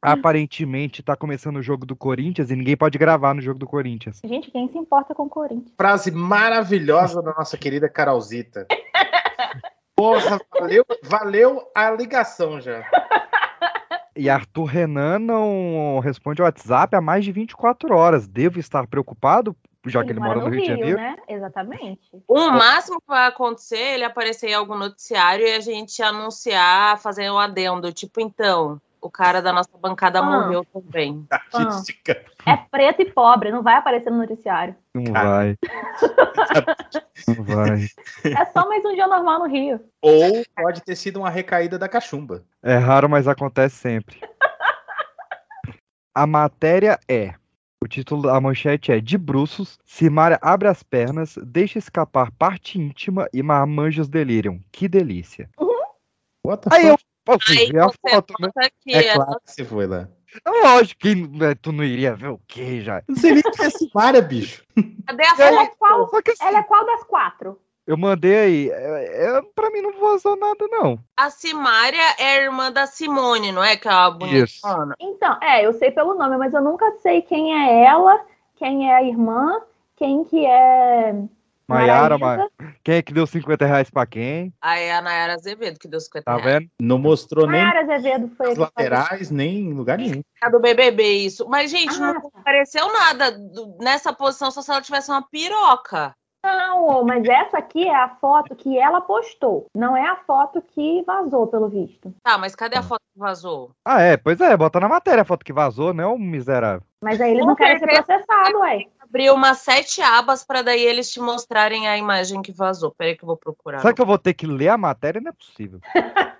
aparentemente tá começando o jogo do Corinthians e ninguém pode gravar no jogo do Corinthians. Gente, quem se importa com o Corinthians? Frase maravilhosa da nossa querida Carolzita. Porra, valeu, valeu a ligação já. E Arthur Renan não responde ao WhatsApp há mais de 24 horas. Devo estar preocupado, já que ele mora no Rio de Janeiro? né? Exatamente. O máximo que vai acontecer é ele aparecer em algum noticiário e a gente anunciar, fazer um adendo. Tipo, então, o cara da nossa bancada Ah. morreu também. Artística. É preto e pobre, não vai aparecer no noticiário. Não Cara. vai. Não vai. É só mais um dia normal no Rio. Ou pode ter sido uma recaída da cachumba. É raro, mas acontece sempre. A matéria é. O título da manchete é De bruços, Simária abre as pernas, deixa escapar parte íntima e marmanjos delíriam. Que delícia. What the Aí eu posso Aí ver a foto, né? que É ela- claro que você foi lá. Lógico que né, tu não iria ver o quê já. Não sei nem que é esse Mária, bicho. Cadê a Ela é foto? qual, assim, ela é qual das quatro? eu mandei aí. É, é, pra mim não vazou nada, não. A Simária é a irmã da Simone, não é? Que é a bonita. Isso. Então, é, eu sei pelo nome, mas eu nunca sei quem é ela, quem é a irmã, quem que é. Maiara, Maraísa. Quem é que deu 50 reais pra quem? Aí é a Nayara Azevedo, que deu 50 Tá reais. vendo? Não mostrou nem Maiara Azevedo foi nas a que falou. laterais, nem em lugar nenhum. A do BBB, isso. Mas, gente, Ah, não tá. apareceu nada nessa posição só se ela tivesse uma piroca. Não, mas essa aqui é a foto que ela postou. Não é a foto que vazou, pelo visto. Tá, mas cadê a foto que vazou? Ah, é, pois é, bota na matéria a foto que vazou, né, ô miserável. Mas aí eles Com não querem ser processados, ué. Abriu umas sete abas pra daí eles te mostrarem a imagem que vazou. Peraí que eu vou procurar. Será que eu vou ter que ler a matéria? Não é possível.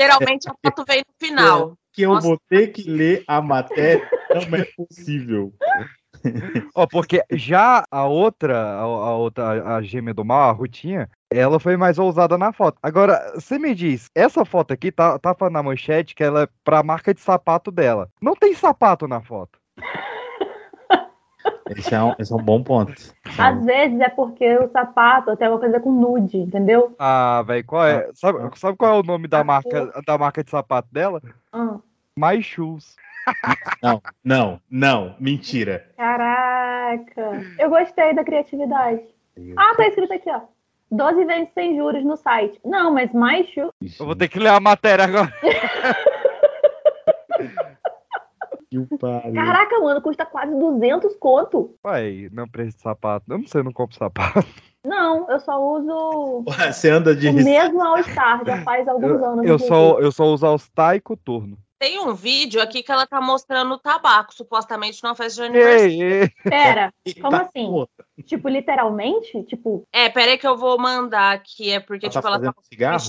Geralmente a foto vem no final. Que eu Nossa. vou ter que ler a matéria, não é possível. Ó, porque já a outra, a, a outra, a gêmea do mal, a Rutinha, ela foi mais ousada na foto. Agora, você me diz, essa foto aqui tá, tá falando na manchete que ela é pra marca de sapato dela. Não tem sapato na foto. Esse é um, esse é um bom ponto. Às vezes é porque o sapato tem alguma coisa com nude, entendeu? Ah, velho, qual é? Sabe, sabe qual é o nome da Ah, marca, da marca de sapato dela? Ah, My Shoes. Não, não, não, mentira. caraca. Eu gostei da criatividade. Ah, tá escrito aqui, ó. 12 vezes sem juros no site. Não, mas mais chu... Eu vou ter que ler a matéria agora. Que pariu. Caraca, mano, custa quase 200 conto. Pai, não preciso de sapato. Eu não sei, eu não compro sapato. Não, eu só uso Você anda de o mesmo All-Star, já faz alguns anos. Eu só, eu só uso All-Star e Coturno. Tem um vídeo aqui que ela tá mostrando o tabaco, supostamente numa festa de aniversário. Pera, como Tá, assim? tipo, literalmente? Tipo, É, peraí que eu vou mandar aqui. É porque, Ela tá tipo, ela tá com um cigarro?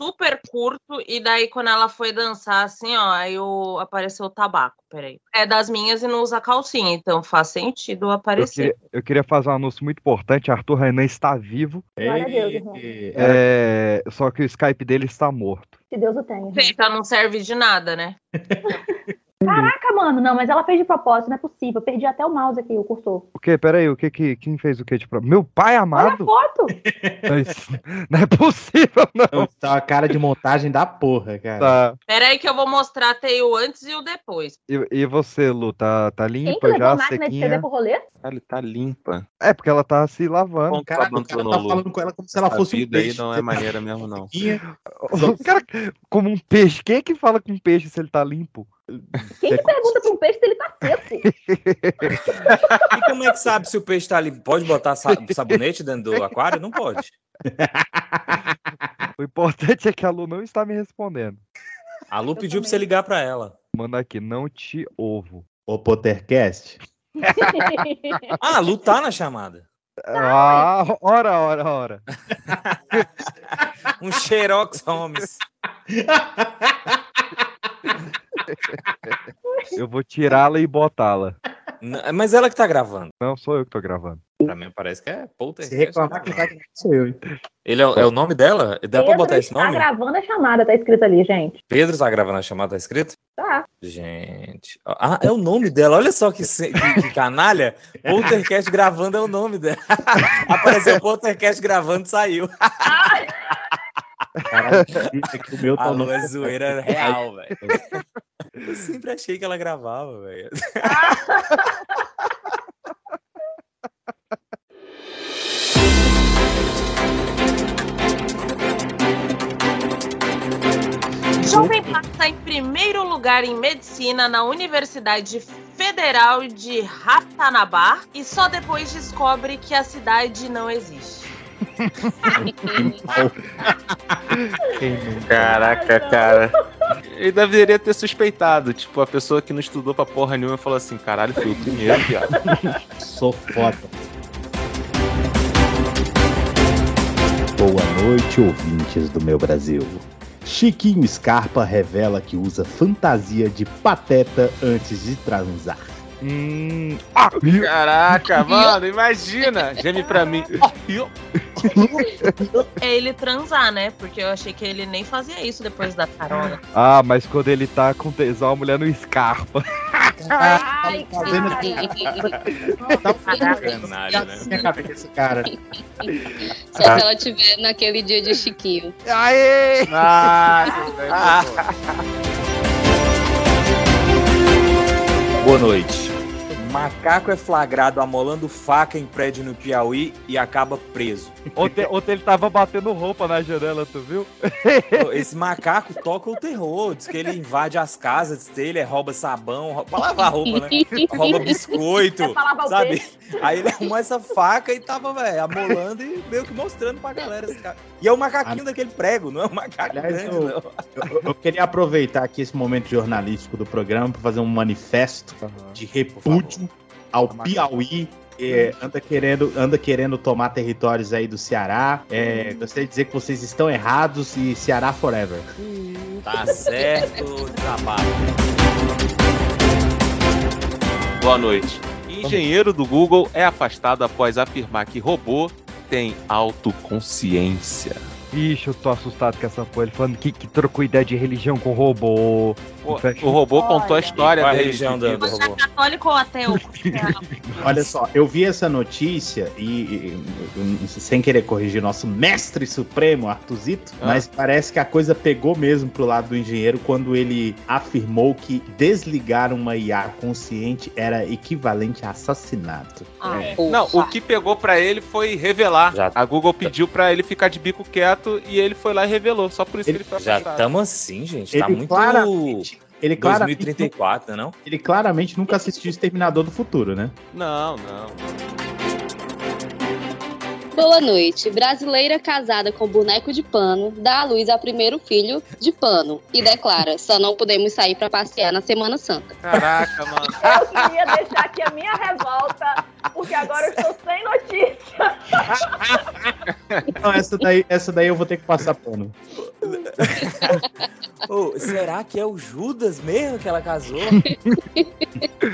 Super curto. E daí, quando ela foi dançar, assim, ó, aí o... apareceu o tabaco. Peraí. É das minhas e não usa calcinha, então faz sentido Eu aparecer. queria, eu queria fazer um anúncio muito importante. Arthur Renan está vivo. Glória a Deus, irmão. Ei, É, só que o Skype dele está morto. que Deus o tenha. Feita não serve de nada, né? Caraca, mano, não, mas ela fez de propósito, não é possível. Eu perdi até o mouse aqui, o cursor. O que? Peraí, o que que. Quem fez o que de pro- Meu pai Olha a amado? foto! Não, é possível, não. Não, tá uma cara de montagem da porra, cara. Tá. Peraí que eu vou mostrar até o antes e o depois. E, e você, Lu, tá, tá Quem que limpa levou já, a máquina de escrever sequinha? pro rolê? Cara, tá limpa. É, porque ela tá se lavando. O cara, o cara tá falando com ela como se ela A fosse um vida aí peixe. não é maneira mesmo, não. O cara, como um peixe. Quem é que fala com peixe se ele tá limpo? Quem que pergunta pra um peixe se ele tá seco? E como é que sabe se o peixe tá ali? Pode botar sa- sabonete dentro do aquário? Não pode. O importante é que a Lu não está me respondendo. A Lu Eu pediu pra também. você ligar pra ela. Manda aqui, não te ovo. O Pottercast? Ah, a Lu tá na chamada. Ah, ora, ora, ora. Um Xerox Holmes. Eu vou tirá-la e botá-la. N- Mas ela que tá gravando. Não sou eu que tô gravando. Pra mim parece que é Polter. Se reclamar que vai sou eu. Ele é, o- é o nome dela? Dá pra botar esse nome? gravando a chamada, tá escrito ali, gente. Pedro tá gravando a chamada, tá escrito? Tá. Gente. Ah, é o nome dela. Olha só que, que- que canalha. Poltercast gravando é o nome dela. Apareceu Poltercast gravando saiu. Caralho, é que o meu tá A Lu é zoeira real, velho. Eu sempre achei que ela gravava, velho. Jovem Pan está em primeiro lugar em medicina na Universidade Federal de Ratanabá e só depois descobre que a cidade não existe. Caraca, cara. Ele deveria ter suspeitado. Tipo, a pessoa que não estudou pra porra nenhuma falou assim: caralho, fui o primeiro, viado. Sou foda. Boa noite, ouvintes do meu Brasil. Chiquinho Scarpa revela que usa fantasia de pateta antes de transar. Hum. Ah, Caraca, mano, imagina. Geme pra mim. É ele transar, né? Porque eu achei que ele nem fazia isso depois da carona. ah, mas quando ele tá com tesão, a mulher não escarpa. Ai, Tá cara. Tá Canalha, né? cabeça, cara. Só se ela tiver naquele dia de Chiquinho. Aê! Ah. Boa noite. Macaco é flagrado amolando faca em prédio no Piauí e acaba preso. Ontem, ontem ele tava batendo roupa na janela, tu viu? Esse macaco toca o terror. Diz que ele invade as casas dele, rouba sabão, rouba, pra lavar roupa, né? Rouba biscoito, É pra o sabe? Aí ele arrumou essa faca e tava, velho, amolando e meio que mostrando pra galera. esse cara. E é o macaquinho daquele prego, não é um macaco Aliás, grande, eu- não. Eu, eu queria aproveitar aqui esse momento jornalístico do programa para fazer um manifesto de repúdio ao Piauí. que anda, querendo, anda querendo tomar territórios aí do Ceará. É, gostaria de dizer que vocês estão errados e Ceará forever. Tá certo, trabalho. Boa noite. Engenheiro do Google é afastado após afirmar que robô tem autoconsciência. Ixi, eu tô assustado com essa porra. Ele falando que, que trocou ideia de religião com robô. Fecha- o robô contou a Olha. história Qual é a dele. religião do, é católico ou ateu? Olha só, eu vi essa notícia e, e- e- sem querer corrigir nosso mestre supremo, Artuzito, Ah. mas parece que a coisa pegou mesmo pro lado do engenheiro quando ele afirmou que desligar uma IA consciente era equivalente a assassinato. Ah, Não, o que pegou pra ele foi revelar. Já- A Google pediu pra ele ficar de bico quieto e ele foi lá e revelou. Só por isso Ele- que ele foi Já estamos assim, gente. Tá Ele muito claramente, ele claramente, 2034, não? ele claramente nunca assistiu Exterminador do Futuro, né? Não, não. Boa noite. Brasileira casada com boneco de pano dá à luz ao primeiro filho de pano e declara: só não podemos sair pra passear na Semana Santa. Caraca, mano. Eu queria deixar aqui a minha revolta, porque agora eu estou sem notícia. Não, essa daí, essa daí eu vou ter que passar pano. Ô, será que é o Judas mesmo que ela casou?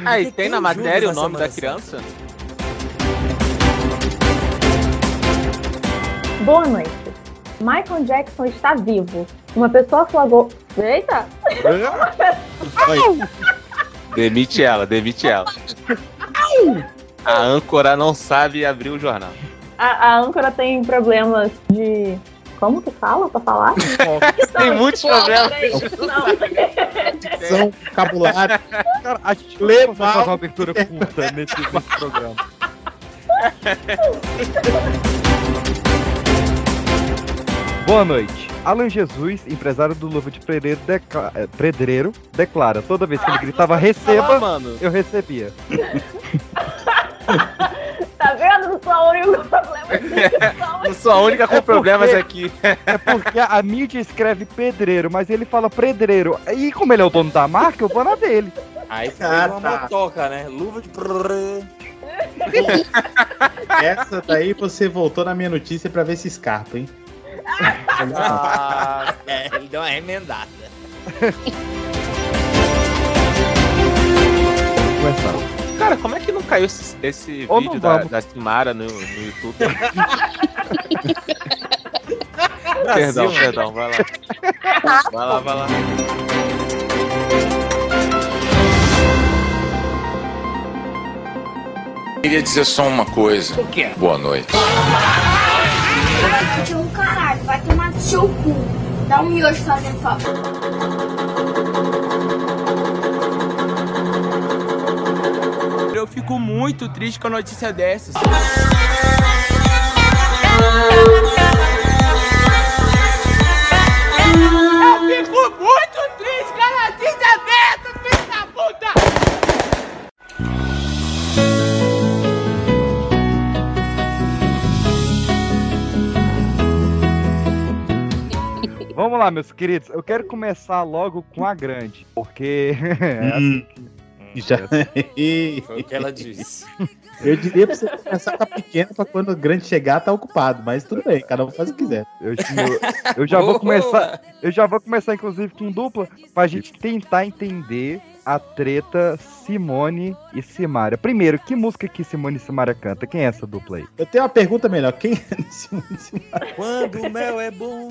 Aí, Porque tem na matéria o Judas nome da criança? Boa noite. Michael Jackson está vivo. Uma pessoa flagrou. Eita! Demite ela, demite ela. A âncora não sabe abrir o jornal. A, a âncora tem problemas de. Como que fala pra falar? Tem muitos problemas. Não. São vocabulário. Cara, a gente Levar fazer uma abertura curta nesse programa. Boa noite. Alan Jesus, empresário do Luva de Pedreiro, decla- eh, Pedreiro, declara: toda vez que ele gritava receba, mano. eu recebia. Tá vendo? Não sou o único problema aqui. Eu sou a única com É porque- problemas aqui. É porque a mídia escreve pedreiro, mas ele fala pedreiro. E como ele é o dono da marca, eu vou na dele. Aí foi Ah, uma tá. motoca, né? Luva de. Essa daí você voltou na minha notícia pra ver se escapa, hein? Ah, É, ele deu uma remendada. Começar. cara, como é que não caiu esse, esse Ou vídeo da, da Simara no, no YouTube? Brasil, perdão, perdão, vai lá. Vai lá, vai lá. Queria dizer só uma coisa. O quê? Boa noite. Um caralho, Vai tomar no seu cu. Dá um miojo fazendo favor. Eu fico muito triste com a notícia dessas. Eu fico muito Vamos lá, meus queridos. Eu quero começar logo com a grande, porque é assim que- Já... Foi o que ela disse. Eu diria pra você começar com a pequena pra quando o grande chegar tá ocupado, mas tudo bem, cada um faz o que quiser. eu, eu- eu já vou começar, eu já vou começar inclusive com dupla pra gente tentar entender a treta Simone e Simária. Primeiro, que música que Simone e Simária canta? Quem é essa dupla aí? Eu tenho uma pergunta melhor. Quem é esse município? Quando o mel é bom.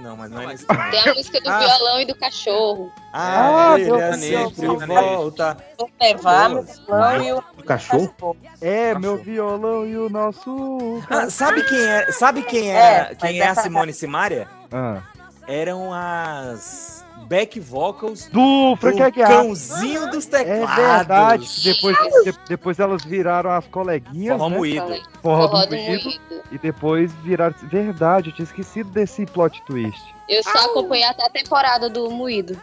Não, mas não é nesse Tem a música do Ah. violão e do cachorro. Ah, Ah, ele é sempre volta. Vou levar meu violão e o O cachorro? É, Cachorro. meu violão e o nosso. Ah, sabe quem é? Sabe quem É, é? quem é a Simone Simaria? Ah. Eram as back vocals Do Frank Aguiar. cãozinho dos É teclados. verdade. que Depois, de- depois elas viraram as coleguinhas. Forró né? moído. Forró Forró do do moído. Moído. E depois viraram. Verdade, eu tinha esquecido desse plot twist. Eu só acompanhei até a temporada do Moído.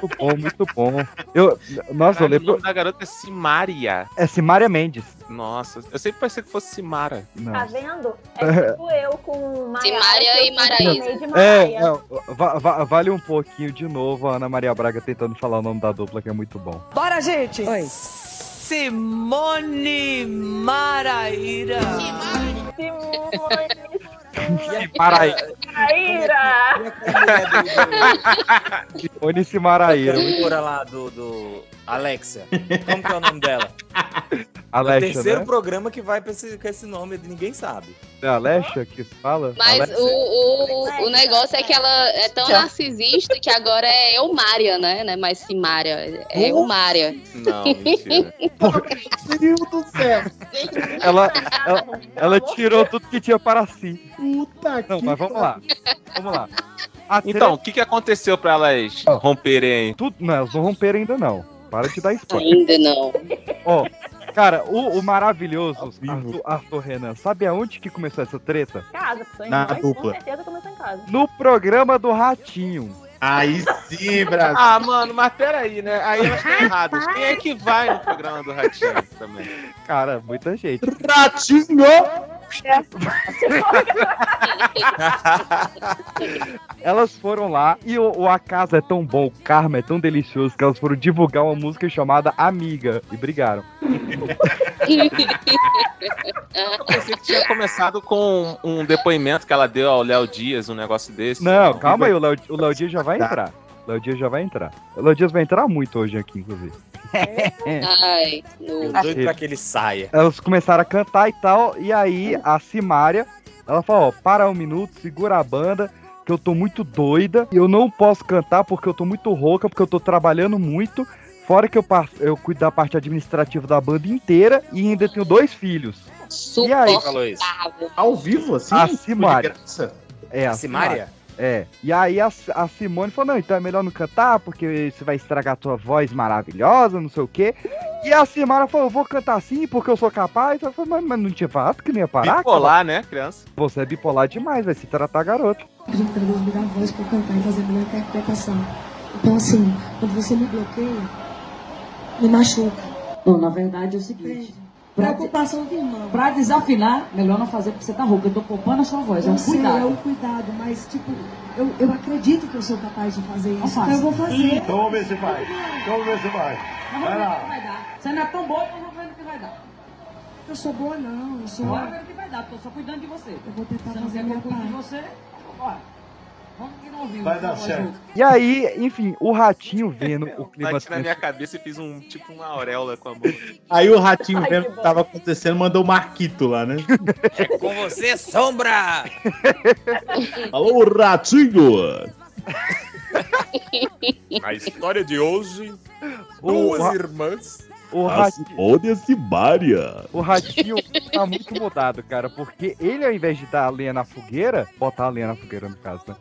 Muito bom, muito bom. Eu, nossa, eu Caralho, o lembro. nome da garota é Simária. É Simária Mendes. Nossa, eu sempre pensei que fosse Simara. Não. Tá vendo? É tipo eu com Maia. Simária e Maraísa. É, não, va- va- vale um pouquinho de novo a Ana Maria Braga tentando falar o nome da dupla, que é muito bom. Bora, gente! Oi. Simone Maraíra. Para aí, Maíra! Oni Simaraíra. A cantora lá do, do Alexia. Como que é o nome dela? é o terceiro né? programa que vai pra esse, com esse nome, ninguém sabe. É a Alexia que se fala? Mas o, o, o negócio é que ela é tão narcisista que agora é Eumária, né? Não é mais Simária. É Eumária. Não, mentira. Meu Deus do céu. Ela, ela, ela tirou tudo que tinha para si. Puta Não, que mas vamos lá. Vamos lá. A Então, o que, que aconteceu pra elas romperem? Tudo, não, elas não romperam ainda não. Para de dar spoiler. Ainda não. Ó, cara, o, o maravilhoso. Arthur, Arthur Renan, sabe aonde que começou essa treta? Casa, porque Na nós, dupla. com certeza começou em casa. No programa do Ratinho. Aí sim, Brasil. Ah, mano, mas peraí, né? Aí elas estão erradas. Quem é que vai no programa do Ratinho também? Cara, muita gente. Ratinho! Elas foram lá e o, o A Casa é tão bom, o karma é tão delicioso que elas foram divulgar uma música chamada Amiga e brigaram. Eu pensei que tinha começado com um depoimento que ela deu ao Léo Dias, um negócio desse. Não, calma aí, o Léo o Léo Dias já vai entrar. O Léo Dias já vai entrar. O Léo Dias vai entrar muito hoje aqui, inclusive. Ai, Eu doido pra que ele saia. Elas começaram a cantar e tal, e aí a Simária, ela falou, ó, para um minuto, segura a banda, que eu tô muito doida, e eu não posso cantar porque eu tô muito rouca, porque eu tô trabalhando muito, fora que eu, eu cuido da parte administrativa da banda inteira, e ainda tenho dois filhos. E aí? Falou isso. Suportável. Ao vivo, assim? A de Simária. graça? É, A Simária? É. E aí a, a Simone falou, não, então é melhor não cantar, porque você vai estragar a tua voz maravilhosa, não sei o quê. E a Simara falou, eu vou cantar sim, porque eu sou capaz. Eu falei, mas, mas não tinha falado que não ia parar? Bipolar, né, criança? Você é bipolar demais, vai se tratar garoto. pedindo pra Deus me dar voz pra cantar e fazer a minha interpretação. Então, assim, quando você me bloqueia, me machuca. Não, na verdade é o seguinte. Pra, Preocupação de irmão. pra desafinar, melhor não fazer porque você tá rouca. Eu tô poupando a sua voz, é um Eu sei, cuidado. é um cuidado, mas, tipo, eu, eu acredito que eu sou capaz de fazer Não isso. Então eu vou fazer. Então vamos ver se vai. Então vamos ver se vai. Nós Vai vamos ver o lá. que vai dar. Você não é tão boa, nós vamos ver o que vai dar. Eu sou boa, não. Eu sou. Bora ver o que vai dar, tô só cuidando de você. Eu vou tentar Você não fazer quer a que eu minha cuide de parte. você? Bora. Vamos que não ouviu. Vai dar certo. E aí, enfim, o ratinho vendo o clima Bati na tenso. minha cabeça e fiz um tipo uma auréola com a mão. Aí o ratinho vendo o que tava acontecendo, mandou o Marquito lá, né? É com você, Sombra! Alô, ratinho! A história de hoje, O, ra- irmãs. O, ratinho, Simária. o ratinho tá muito mudado, cara, porque ele, ao invés de dar a lenha na fogueira, botar a lenha na fogueira, no caso, né?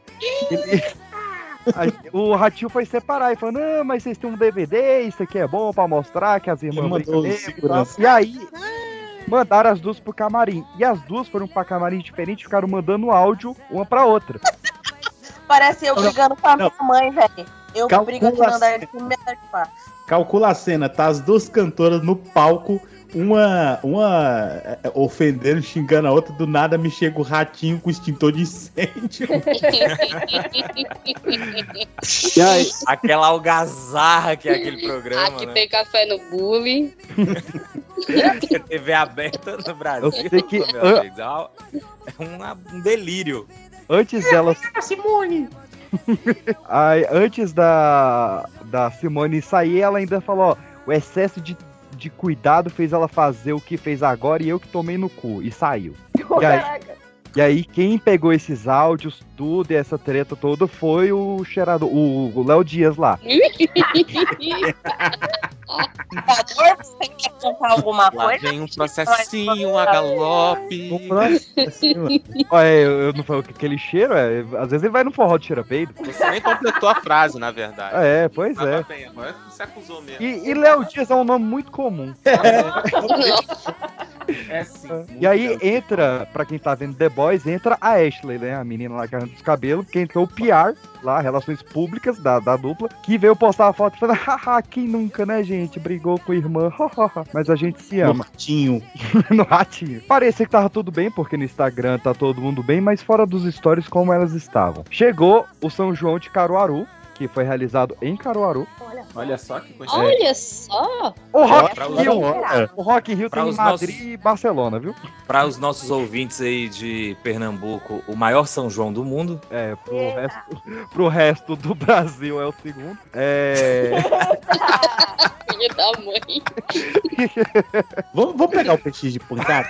Ele, o Ratinho foi separar e falou: Não, mas vocês têm um DVD, isso aqui é bom pra mostrar que as irmãs brincam e tal." segurança? E aí, mandaram as duas pro camarim. E as duas foram pra camarim diferente, ficaram mandando áudio uma pra outra. Parece eu brigando com a minha mãe, velho. Eu Calcula brigo aqui no andar de cima e andar de baixo. Calcula a cena, tá as duas cantoras no palco, uma, uma é, é, ofendendo, xingando a outra, do nada me chega o ratinho com extintor de incêndio. E aí, Aquela algazarra que é aquele programa, Aqui né? tem café no bullying. TV aberta no Brasil. Eu sei que- meu amigo, É uma- um delírio. antes delas. Simone! Aí, antes da, da Simone sair, ela ainda falou: ó, o excesso de, de cuidado fez ela fazer o que fez agora e eu que tomei no cu. E saiu. E aí, Caraca. E aí, quem pegou esses áudios, tudo e essa treta toda foi o cheirador, o o Léo Dias lá. Por favor, você quer contar alguma Lá coisa? vem um processinho a galope. Olha, eu, eu não falei aquele cheiro, é, às vezes ele vai no forró de cheira peido. Você nem completou a frase, na verdade. É, pois Mas é. tá bem, agora você acusou mesmo. E, e Léo Dias é um nome muito comum. É sim. E aí entra, pra quem tá vendo The Boys, entra a Ashley, né? A menina lá que arranca os cabelos, que entrou o PR, lá, Relações Públicas da, da dupla, que veio postar a foto e falou, haha, quem nunca, né, gente? Brigou com a irmã. Mas a gente se No ama. ratinho. no ratinho. Parecia que tava tudo bem, porque no Instagram tá todo mundo bem, mas fora dos stories, como elas estavam. Chegou o São João de Caruaru, que foi realizado em Caruaru. Olha só. Olha só que coincidência. Olha só. O Rock pra in Rio, o Rock in Rio Pra tem em Madrid nossos- e Barcelona, viu? Para os nossos ouvintes aí de Pernambuco, o maior São João do mundo. É, pro Eita. resto, pro resto do Brasil é o segundo. É. Filho da mãe. Vamos, vamos pegar o peixe de pancada?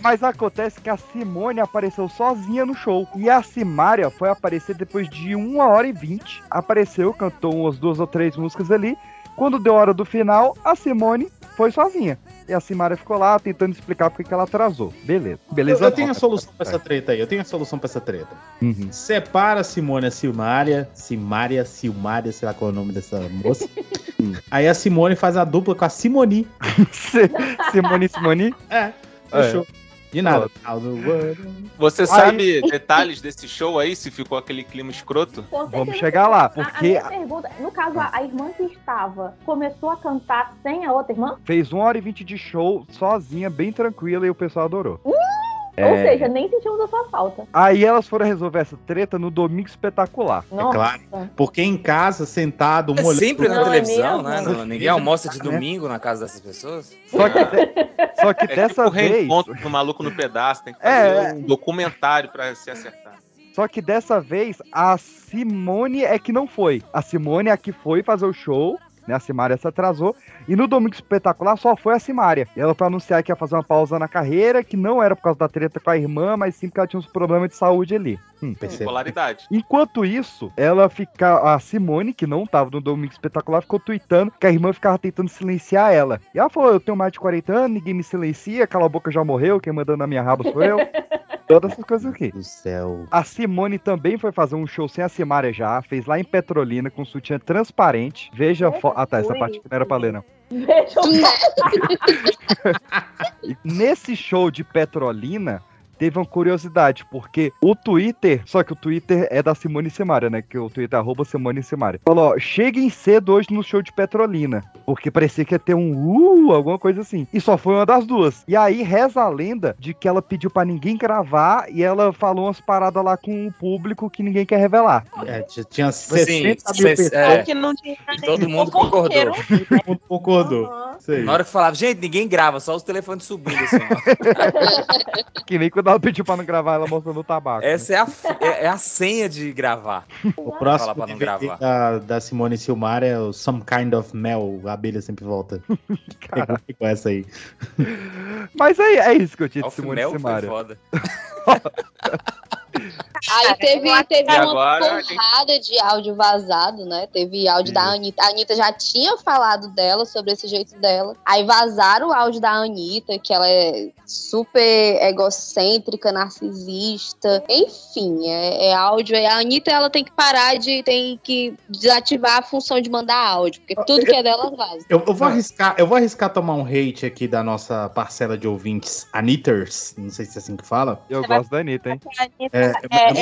Mas acontece que a Simone apareceu sozinha no show. E a Simária foi aparecer depois de uma hora e vinte. Apareceu, cantou umas duas ou três músicas ali. Quando deu a hora do final, a Simone foi sozinha. E a Simária ficou lá tentando explicar porque que ela atrasou. Beleza. Eu, Beleza. eu tenho a solução pra essa treta aí. Eu tenho a solução pra essa treta. Uhum. Separa a Simone e a Silmária. Simária, Silmária, sei lá qual é o nome dessa moça. aí a Simone faz a dupla com a Simoni. Simone, Simone. É, fechou. De nada. Você Aí- sabe detalhes desse show aí, se ficou aquele clima escroto? Vamos chegar lá, A- A, porque minha pergunta, no caso, a, a irmã que estava começou a cantar sem a outra irmã? fez uma hora e vinte de show sozinha, bem tranquila, e o pessoal adorou. Ou É. seja, nem sentimos a sua falta. Aí elas foram resolver essa treta no Domingo Espetacular. Nossa. claro. Porque em casa, sentado, É olhando sempre na Não, é televisão, né? Não- ninguém almoça de Né? domingo na casa dessas pessoas. Só que, de- só que É dessa tipo o vez. reencontro do maluco no pedaço, tem que É, fazer é. um documentário pra se acertar. Só que dessa vez a Simone é que não foi. A Simone é a que foi fazer o show. Né, a Simária se atrasou. E no Domingo Espetacular só foi a Simária. Ela foi anunciar que ia fazer uma pausa na carreira, que não era por causa da treta com a irmã, mas sim porque ela tinha uns problemas de saúde ali. Hum. Polaridade. Enquanto isso, ela fica. A Simone, que não tava no Domingo Espetacular, ficou tweetando que a irmã ficava tentando silenciar ela. E ela falou: Eu tenho mais de 40 anos, ninguém me silencia, cala a boca já morreu, quem mandando na minha raba sou eu. Todas essas coisas aqui. do céu. A Simone também foi fazer um show sem a Simária já, fez lá em Petrolina com sutiã transparente. Veja a foto. Ah, tá, essa parte que não era pra ler, não. E nesse show de Petrolina, teve uma curiosidade, porque o Twitter, só que o Twitter é da Simone Simaria, né? Que o Twitter é arroba Simone Simaria. Falou, ó, cheguem cedo hoje no show de Petrolina. Porque parecia que ia ter um uh, alguma coisa assim. E só foi uma das duas. E aí reza a lenda de que ela pediu pra ninguém gravar e ela falou umas paradas lá com o público que ninguém quer revelar. É, tinha Tipo assim, 60 mil cês- pessoas. é, Que não tinha e todo mundo concordou. Todo mundo concordou. Na hora que falava, gente, ninguém grava, só os telefones subindo assim. ó. Que nem quando ela pediu pra não gravar ela mostrando o tabaco. né? Essa é a, é, é a senha de gravar. O próximo pra não gravar. da, da Simone Silmar é o Some Kind of Mel. A abelha sempre volta. Cara. com essa aí. Mas é, é isso que eu tinha de Simone Mel foi Simaria. foda. Aí teve, teve E uma agora, porrada de áudio vazado, né? Teve áudio da Anitta. A Anitta já tinha falado dela, sobre esse jeito dela. Aí vazaram o áudio da Anitta, que ela é super egocêntrica, narcisista. Enfim, é, é áudio. A Anitta, ela tem que parar de... Tem que desativar a função de mandar áudio, porque tudo que é dela vaza. Eu, eu vou arriscar, eu vou arriscar tomar um hate aqui da nossa parcela de ouvintes, Anitters, não sei se é assim que fala. Eu gosto da Anitta, hein? É, É, mas-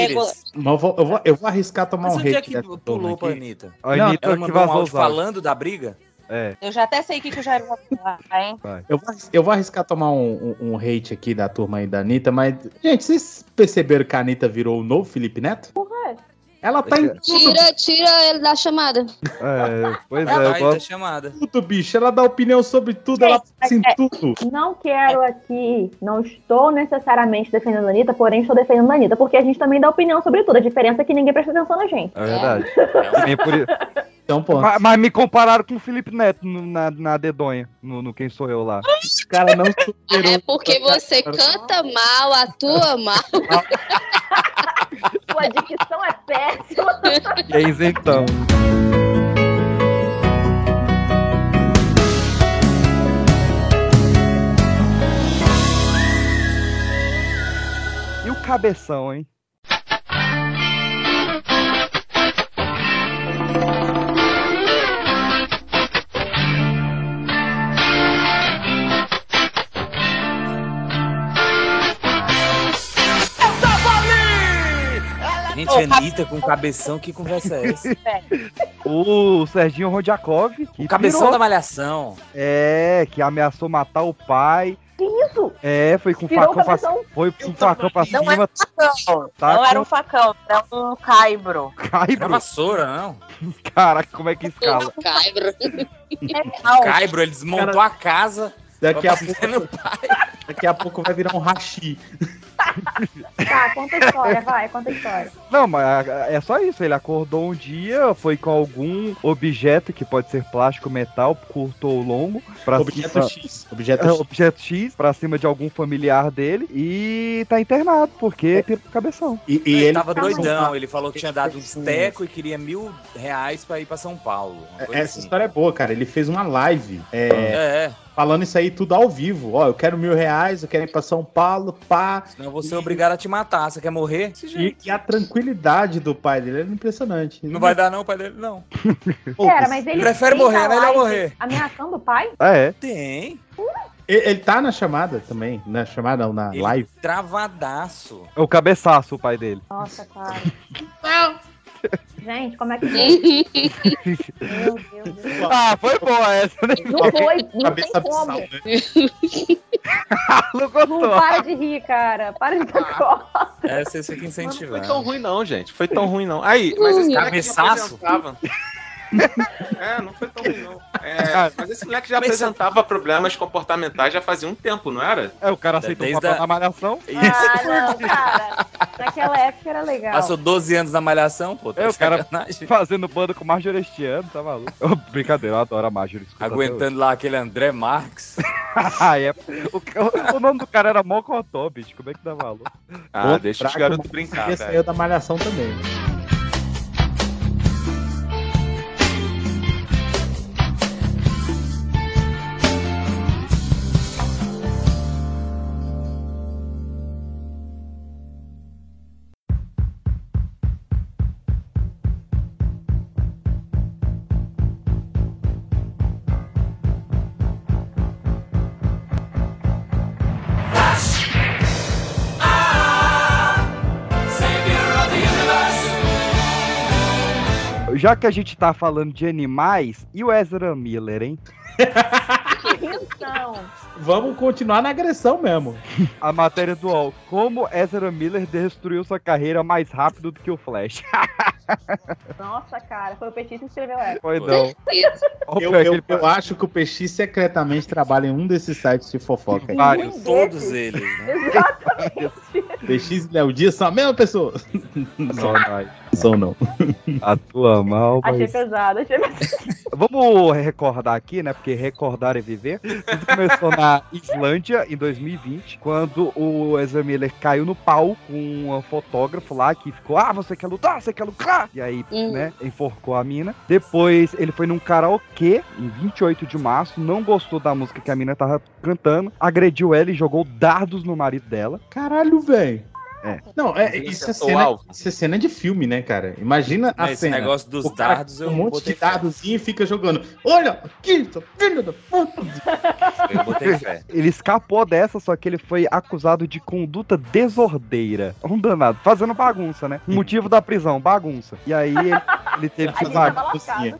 mas eu, vou, eu, vou, eu vou arriscar tomar Mas um onde é hate que pulou pra aqui. Anitta? A Não, Anitta Ela mandou um áudio falando da briga? É. Eu já até sei o que, que o Jair vai falar, hein? Eu vou, eu vou arriscar tomar um, um- um hate aqui da turma aí da Anitta, mas, gente, vocês perceberam que a Anitta virou o novo Felipe Neto? Ela tá em tudo, Tira, tira ele da chamada. É, pois é, Ela gosto. chamada. tudo, bicho. Ela dá opinião sobre tudo, ela pensa em tudo. Não quero aqui, não estou necessariamente defendendo a Anitta, porém estou defendendo a Anitta, porque a gente também dá opinião sobre tudo. A diferença é que ninguém presta atenção na gente. É verdade. Nem por isso. Então, pô, Mas, mas me compararam com o Felipe Neto no- na, na dedonha, no, no Quem Sou Eu lá. o cara não superou. É porque você canta mal, atua mal. Sua dicção é péssima. E aí, então. E o cabeção, hein? Gente, Anitta com cabeção, que conversa é essa? O Serginho Rodjakov. O cabeção pirou. da malhação. É, que ameaçou matar o pai. Que isso? É, foi com Virou facão pra, foi com facão pra Não cima. era um facão. Tá não era com- um facão, era um caibro. Era Caibro. vassoura, não? Caraca, como é que escala? Caibro. Caibro, ele desmontou a casa. Daqui a, pouco, daqui a pouco vai virar um rachi. Tá, conta a história, vai, conta a história. Não, mas é só isso. Ele acordou um dia, foi com algum objeto que pode ser plástico, metal, curto ou longo, pra Objeto cima, X. Objeto é, X. objeto X pra cima de algum familiar dele e tá internado porque tem cabeção. E, e ele, ele tava aí. doidão. Ele falou que tinha dado uns teco e queria mil reais pra ir pra São Paulo. coisa Essa assim. história é boa, cara. Ele fez uma live é, É, é. falando isso aí tudo ao vivo. Ó, eu quero mil reais, eu quero ir pra São Paulo, pá. Senão eu vou ser obrigado a te matar. Você quer morrer? E, e a tranquilidade do pai dele era impressionante. Não vai dar não, o pai dele, não. Pera, mas ele Prefere morrer, é melhor morrer. Ameaçando o pai? Ah, é. Tem. Ele, ele tá na chamada também. Na chamada, não, na Ele live. travadaço. É o cabeçaço, o pai dele. Nossa, cara. Gente, como é que? Meu Deus do céu. Ah, foi boa essa, né? Não foi, não tem como. abissal, né? Não Não gostou. para de rir, cara. Para de dar cola. É, você fica Mas não foi incentivando. tão ruim não, gente. Foi tão ruim não. Aí, mas esse Cabeçaço? apresentava... É, não foi tão ruim não. É, mas esse moleque já apresentava problemas comportamentais já fazia um tempo, não era? É, o cara aceitou o Desde papel a- da malhação. Ah, não, cara. Naquela época era legal. Passou 12 anos na malhação, pô. Tá É, o cara fazendo bando com Marjorie este ano, tá maluco? Brincadeira, eu adoro a Marjorie. Aguentando lá aquele André Marques. hoje. Ah, é. O, o nome do cara era Mocotó, bicho. Como é que dá valor? Ah, Outro deixa os garotos brincar, velho. saiu da malhação também. Já que a gente tá falando de animais, e o Ezra Miller, hein? Vamos continuar na agressão mesmo. A matéria do UOL. Como Ezra Miller destruiu sua carreira mais rápido do que o Flash. Nossa, cara, foi o Petit que escreveu essa. Foi não. Eu, eu, eu acho que o PX secretamente trabalha em um desses sites de fofoca. aí. Vários. Todos eles, né? Exatamente. PX e Léo Dias são a mesma pessoa. Não, não. São não. Atua mal, Achei mas... pesado, achei pesado. Vamos recordar aqui, né? Porque recordar é viver. Tudo começou na Islândia em 2020, quando o Ezra Miller caiu no pau com um fotógrafo lá que ficou: Ah, você quer lutar? Você quer lutar? E aí, Hum. né, enforcou a mina. Depois ele foi num karaokê em 28 de março, não gostou da música que a mina tava cantando, agrediu ela e jogou dardos no marido dela. Caralho, velho. É. Não, é, isso, é cena, isso é cena de filme, né, cara? Imagina a Esse cena. negócio dos O cara dardos eu um monte botei de dardozinho e fica jogando. Olha, seu filho da puta. Eu botei fé. Ele escapou dessa, só que ele foi acusado de conduta desordeira. Um danado, fazendo bagunça, né? O motivo da prisão, bagunça. E aí ele, ele teve que pagar.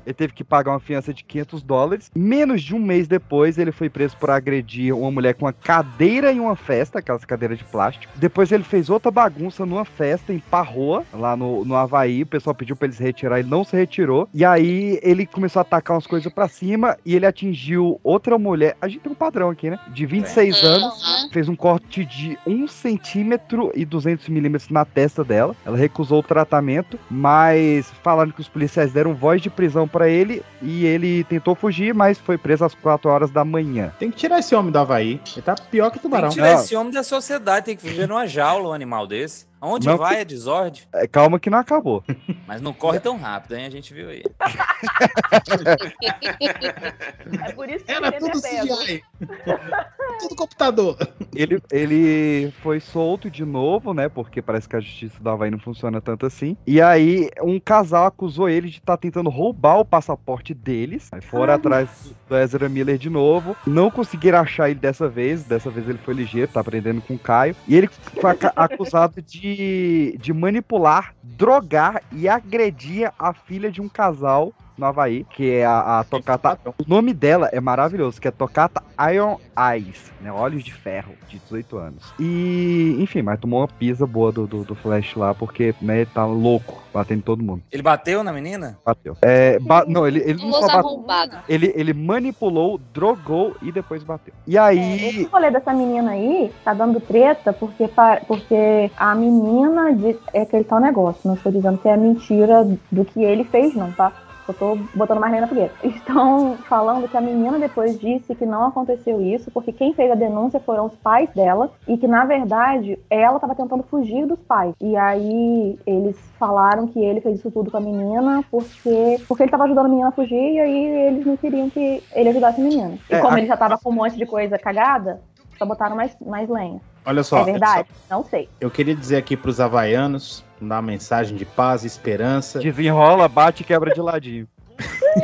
Ele teve que pagar uma fiança de 500 dólares. Menos de um mês depois, ele foi preso por agredir uma mulher com uma cadeira em uma festa, aquelas cadeiras de plástico. Depois ele fez outra bagunça numa festa em Parroa, lá no, no Havaí. O pessoal pediu pra ele se retirar, ele não se retirou. E aí ele começou a atacar umas coisas pra cima e ele atingiu outra mulher. A gente tem um padrão aqui, né? De 26 anos. Fez um corte de 1 centímetro e 200 milímetros na testa dela. Ela recusou o tratamento, mas falaram que os policiais deram voz de prisão pra ele e ele tentou fugir, mas foi preso às 4 horas da manhã. Tem que tirar esse homem do Havaí. Ele tá pior que Tem tubarão. que tirar Não. esse homem da sociedade, tem que viver numa jaula um animal desse. Aonde Não. vai é desordem, É, calma que não acabou. mas não corre tão rápido, hein? A gente viu aí. É por isso que Era ele tudo é pego. CGI. tudo computador. Ele, ele foi solto de novo, né? Porque parece que a justiça do Havaí não funciona tanto assim. E aí, um casal acusou ele de estar tentando roubar o passaporte deles. Aí foram atrás do Ezra Miller de novo. Não conseguiram achar ele dessa vez. Dessa vez ele foi ligeiro, tá aprendendo com o Caio. E ele foi acusado de, de manipular, drogar e agredir a filha de um casal no Havaí, que é a, a Tocata. O nome dela é maravilhoso, que é Tocata Iron Eyes, né? Olhos de ferro, de 18 anos. E, enfim, mas tomou uma pisa boa do, do, do Flash lá, porque, né, ele tá louco, batendo em todo mundo. Ele bateu na menina? Bateu. É, ba- não, ele, ele não só bateu. Ele, ele manipulou, drogou e depois bateu. E É, aí. Esse rolê dessa menina aí tá dando treta porque, porque a menina diz, é aquele tal negócio. Não estou dizendo que é mentira do que ele fez, não, tá? Eu tô botando mais lenha na fogueira. Estão falando que a menina depois disse que não aconteceu isso, porque quem fez a denúncia foram os pais dela, e que na verdade ela estava tentando fugir dos pais. E aí eles falaram que ele fez isso tudo com a menina porque, porque ele estava ajudando a menina a fugir, e aí eles não queriam que ele ajudasse a menina. E É, como a- ele já tava com um monte de coisa cagada, só botaram mais, mais lenha. Olha só. é verdade? Não sei. Eu queria dizer aqui pros havaianos, dar uma mensagem de paz e esperança. Desenrola, bate e quebra de ladinho.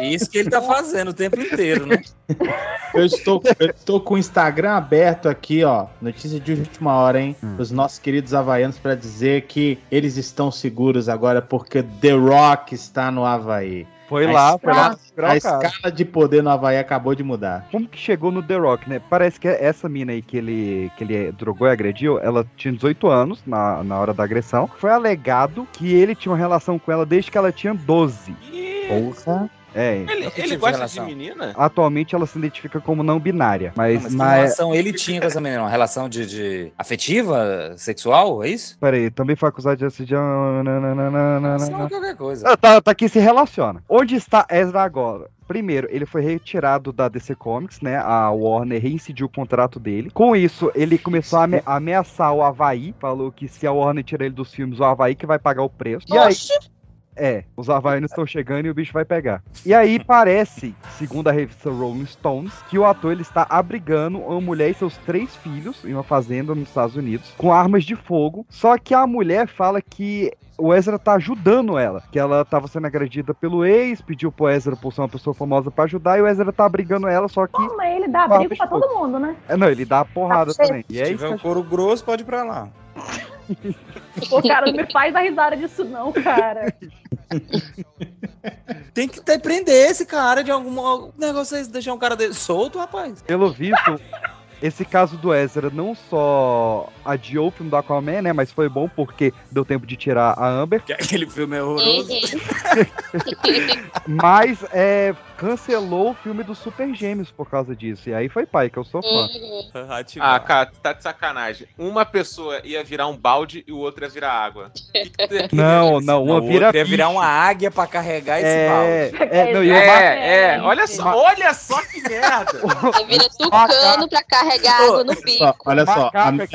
Isso que ele tá fazendo o tempo inteiro, né? Eu estou, eu estou com o Instagram aberto aqui, ó. Notícia de última hora, hein? Os nossos queridos havaianos para dizer que eles estão seguros agora porque The Rock está no Havaí. Foi A lá, foi lá A escala de poder no Havaí acabou de mudar. Como que chegou no The Rock, né? Parece que essa mina aí que ele, que ele drogou e agrediu, ela tinha 18 anos na, na hora da agressão. Foi alegado que ele tinha uma relação com ela desde que ela tinha 12. Porra. É. Ele, ele tipo de gosta de menina? Atualmente ela se identifica como não binária. Mas, Não, mas que na- relação ele tinha com essa menina? Uma relação de, de afetiva, sexual, é isso? Peraí, também foi acusado de assediar. Não, qualquer coisa. Ah, Tá, tá aqui se relaciona. Onde está Ezra agora? Primeiro, ele foi retirado da DC Comics, né? A Warner reincidiu o contrato dele. Com isso, ele começou a ame- ameaçar o Havaí. Falou que se a Warner tirar ele dos filmes, o Havaí que vai pagar o preço. E aí, é, os havaianos estão chegando e o bicho vai pegar. E aí parece, segundo a revista Rolling Stones, que o ator ele está abrigando uma mulher e seus três filhos em uma fazenda nos Estados Unidos com armas de fogo. Só que a mulher fala que o Ezra tá ajudando ela, que ela tava sendo agredida pelo ex, pediu pro Ezra por ser uma pessoa famosa pra ajudar e o Ezra tá abrigando ela, só que Pô, mas ele dá abrigo pra todo mundo, né? é, não, ele dá a porrada Tá também. E Se é tiver um couro grosso, pode ir pra lá. O cara não me faz dar risada disso, não, cara. Tem que ter, prender esse cara de algum negócio aí, deixar um cara dele solto, rapaz. pelo visto esse caso do Ezra não só adiou o filme do Aquaman, né? Mas foi bom porque deu tempo de tirar a Amber. Que aquele filme é horroroso. Mas é, cancelou o filme dos Super Gêmeos por causa disso. E aí foi pai, que eu sou fã. Ah, cara, tá de sacanagem. Uma pessoa ia virar um balde e o outro ia virar água. Não, não, uma O vira. outro ia virar uma águia pra carregar esse É, balde. é, não, e o ma- É, é, olha só, olha só que merda. Vira tucano pra carregar água no bico. Só, olha só, a é minha,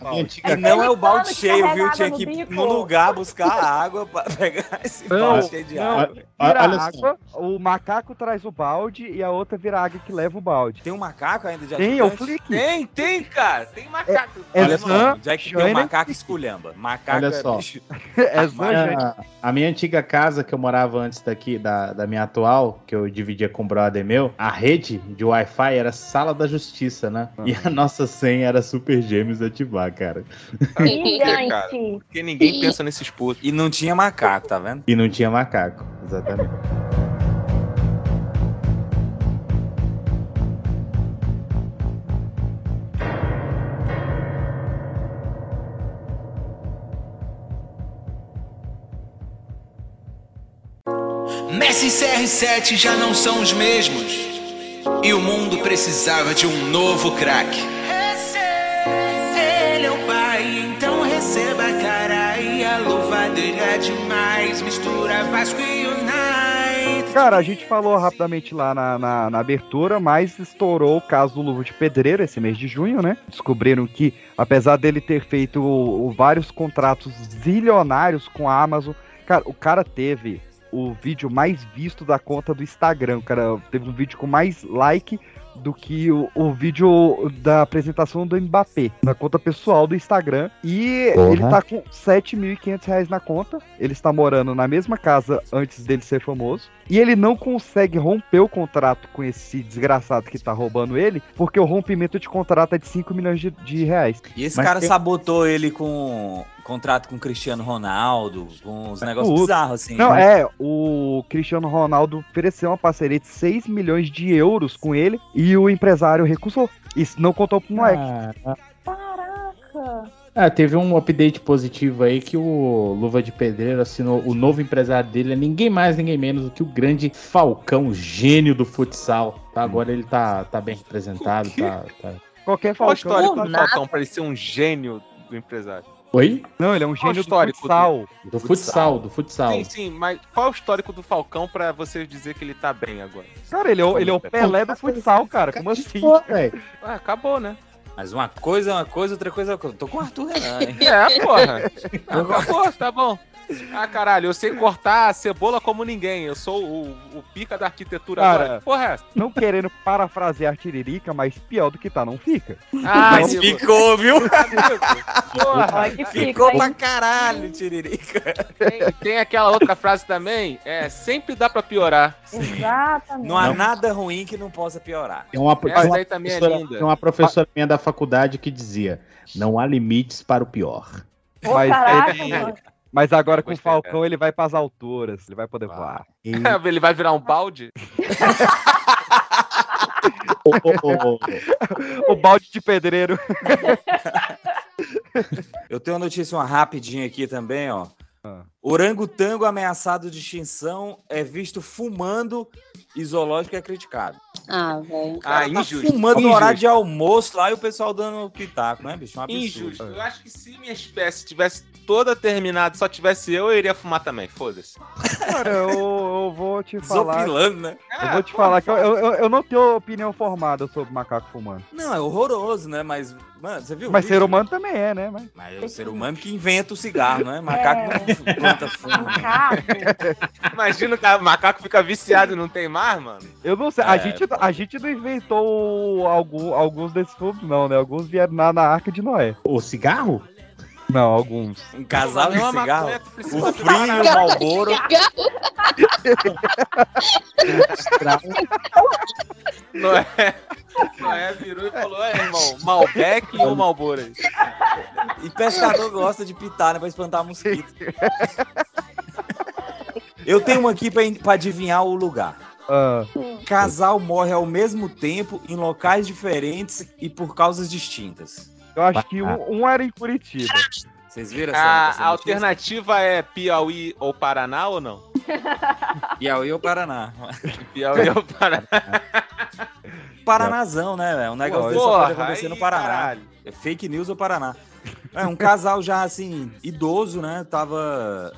a minha antiga E não é o balde cheio, viu? Tinha que ir no lugar buscar água pra pegar esse Não, balde cheio de não. água. Vira Olha só. água, o macaco traz o balde e a outra vira a águia que leva o balde. Tem um macaco ainda de Tem, é o? Flick. Tem, tem, cara. Tem macaco. É Olha Zan, só, já que tem um macaco esculhamba. Macaco Olha é só. bicho. É minha, a minha antiga casa que eu morava antes daqui, da, da minha atual, que eu dividia com um brother meu, a rede de Wi-Fi era Sala da Justiça, né? E a nossa senha era Super Gêmeos ativar, cara. cara. Porque ninguém pensa nesses putos. E não tinha macaco, tá vendo? E não tinha macaco, exatamente. Messi e CR7 já não são os mesmos. E o mundo precisava de um novo craque. Ele é o pai, então receba a cara. E a luva dele é demais. Mistura Vasco e United. Cara, a gente falou rapidamente lá na, na, na abertura, mas estourou o caso do Luva de Pedreiro esse mês de junho, né? Descobriram que, apesar dele ter feito o- o vários contratos zilionários com a Amazon, cara, o cara teve o vídeo mais visto da conta do Instagram. O cara teve um vídeo com mais like do que o, o vídeo da apresentação do Mbappé na conta pessoal do Instagram. E Porra. ele tá com 7.500 reais na conta. Ele está morando na mesma casa antes dele ser famoso. E ele não consegue romper o contrato com esse desgraçado que tá roubando ele, porque o rompimento de contrato é de 5 milhões de, de reais. E esse Mas cara tem- sabotou ele com contrato com o Cristiano Ronaldo, com os negócios Tudo. bizarros, assim. Não, né? é, o Cristiano Ronaldo ofereceu uma parceria de 6 milhões de euros com ele e o empresário recusou. Isso não contou pro moleque. Caraca. Ah, teve um update positivo aí que o Luva de Pedreiro assinou. O novo empresário dele é ninguém mais, ninguém menos do que o grande Falcão, gênio do futsal. Tá, agora ele tá, tá bem representado. Tá, tá- Qualquer Qual a Falcão. história do Falcão pra ele ser um gênio do empresário? Oi? Não, ele é um gênio do histórico futsal. Do futsal, do futsal. Sim, sim, mas qual é o histórico do Falcão pra você dizer que ele tá bem agora? Cara, ele é, o- ele é o Pelé do futsal, cara. Como assim? Ah, acabou, né? Mas uma coisa é uma coisa, outra coisa é outra coisa. Tô com o Arthur Renan, hein? É, porra. Acabou, tá bom. Ah, caralho, eu sei cortar a cebola como ninguém. Eu sou o, o pica da arquitetura Cara, agora. Porra, é essa? Não querendo parafrasear Tiririca, mas pior do que tá, não fica. Ah, Mas amigo. ficou, viu? Porra. Ficou pra caralho, Tiririca. Tem, tem aquela outra frase também. É, sempre dá pra piorar. Exatamente. Não há nada ruim que não possa piorar. Tem uma, Essa tem uma aí também é professora, linda. tem uma professora minha da faculdade que dizia: não há limites para o pior. Ô, Mas, caraca, ele- mano. Mas agora com o Gostei, Falcão ele vai pras alturas, ele vai poder voar. E, ele vai virar um balde? ô, ô, ô, O balde de pedreiro. Eu tenho uma notícia uma rapidinha aqui também, ó. Ah. Orangotango ameaçado de extinção é visto fumando e zoológico é criticado. Ah, velho. Ah, Tá injusto. fumando no horário de almoço lá e o pessoal dando pitaco, né, bicho? Um absurdo. Injusto. Eu acho que se minha espécie tivesse toda terminada, só tivesse eu, eu iria fumar também. Foda-se. Cara, eu, eu vou te falar. Desopilando, né? Eu vou te falar que eu, eu, eu não tenho opinião formada sobre macaco fumando. Não, é horroroso, né? Mas, mano, você viu? Mas vídeo? ser humano também é, né? Mas... Mas é o ser humano que inventa o cigarro, né? Macaco não planta fumo. Imagina que o macaco fica viciado e não tem mais, mano. Eu não sei, a, É, gente, a gente não inventou algum, alguns desses fumos, não, né? Alguns vieram na, na arca de Noé. o cigarro? Não, alguns. Um casal de cigarro. O frio e o malboro. Noé, Noé virou e falou: é, irmão, Malbec e o Malboro. E pescador gosta de pitar, né? Pra espantar mosquito. Eu tenho uma aqui pra, pra adivinhar o lugar. Ah, Casal morre ao mesmo tempo em locais diferentes e por causas distintas. Eu acho que um, um era em Curitiba. Vocês viram essa, A, essa a alternativa é Piauí ou Paraná ou não? Piauí ou Paraná? Piauí ou Paraná? Paranazão, né? É um negócio desse só Porra, pode acontecer no aí, Paraná. caralho. É fake news ou Paraná. É um casal já assim, idoso, né? Tava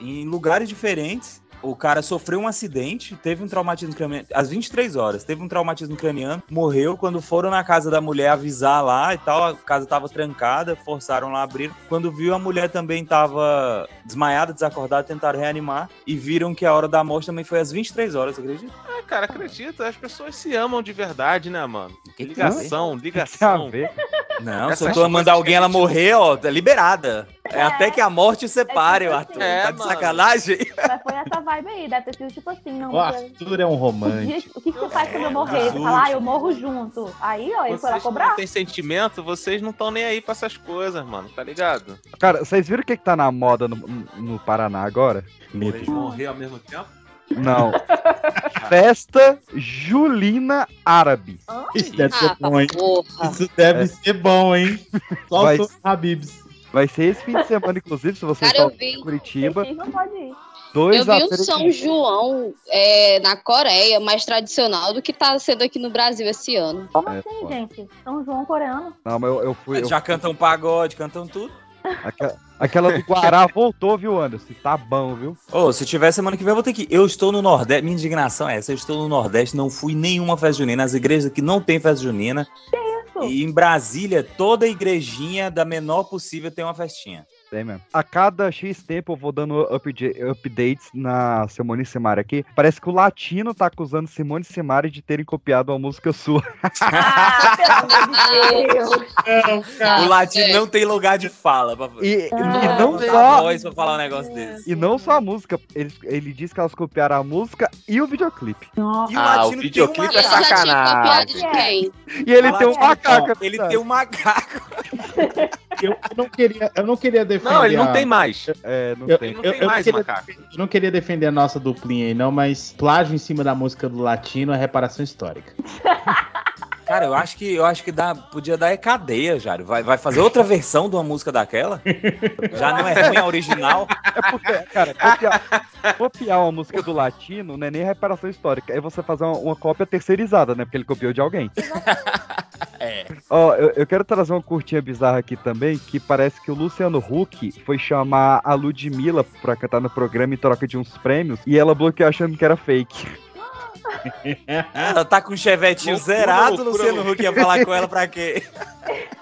em lugares diferentes. O cara sofreu um acidente, teve um traumatismo craniano, às 23 horas, teve um traumatismo craniano, morreu. Quando foram na casa da mulher avisar lá e tal, a casa tava trancada, forçaram lá a abrir. Quando viu, a mulher também tava desmaiada, desacordada, tentaram reanimar e viram que a hora da morte também foi às 23 horas, acredita? Ah, cara, acredita, as pessoas se amam de verdade, né, mano? Que ligação, Tem a ligação. ver. Não, se eu tô mandar alguém ela morrer, ó, tá liberada. É, até que a morte separe, tipo Arthur. assim. É, tá de mano. sacanagem? Mas foi essa vibe aí, deve ter sido tipo assim, não. O Arthur é um romântico. o que, que você faz quando eu É, morrer? Você azul. fala, ah, eu morro junto. Aí, ó, ele foi lá cobrar. não têm sentimento, vocês não estão nem aí pra essas coisas, mano, tá ligado? Cara, vocês viram o que, que tá na moda no, no Paraná agora? Eles morrer ao mesmo tempo? Não. Festa Julina Árabe. Isso deve ser Ah, bom, hein? porra. Isso deve É. ser bom, hein? Só Vai- os Habibs. Vai ser esse fim de semana, inclusive, se vocês Cara, em Curitiba. Vocês não pode ir. Dois Eu vi um São João é, na Coreia mais tradicional do que tá sendo aqui no Brasil esse ano. Como É, assim, gente? São João coreano. Não, mas eu, eu fui. eu- Já cantam pagode, cantam tudo. Aquela, aquela do Guará voltou, viu, Anderson? Tá bom, viu? Ô, se tiver semana que vem, eu vou ter que. ir. Eu estou no Nordeste. Minha indignação é essa. Eu estou no Nordeste, não fui em nenhuma festa junina. As igrejas que não tem festa junina. Isso. E em Brasília, toda igrejinha da menor possível tem uma festinha. Tem mesmo. A cada X tempo eu vou dando updates na Simone Simari aqui. Parece que o latino tá acusando Simone Simari de terem copiado uma música sua. Ah, pelo amor de Deus. o latino não tem lugar de fala. Pra... E, Ah, e não só. voz pra falar um negócio desse. E não só a música. Ele, ele disse que elas copiaram a música e o videoclipe. Nossa. E o Ah, o videoclipe uma é sacanagem. quem? E ele O tem um macaco. Ele tem um macaco. Eu, eu não queria, eu não queria defender. Não, ele não a- tem mais. É, não Eu, tem. não eu- tem eu mais queria, macaco. eu não queria defender a nossa duplinha aí, não, mas plágio em cima da música do latino é reparação histórica. Cara, eu acho que eu acho que dá, podia dar é cadeia, Jário. Vai, vai fazer outra versão de uma música daquela? Já não é ruim a original. É porque, cara, copiar, copiar uma música do latino não é nem reparação histórica. É você fazer uma, uma cópia terceirizada, né? Porque ele copiou de alguém. É. Ó, eu, eu quero trazer uma curtinha bizarra aqui também, que parece que o Luciano Huck foi chamar a Ludmilla pra cantar no programa em troca de uns prêmios, e ela bloqueou achando que era fake. Ela tá com um chevetinho Loucura, zerado, loucura, Luciano loucura. Huck ia falar com ela pra quê?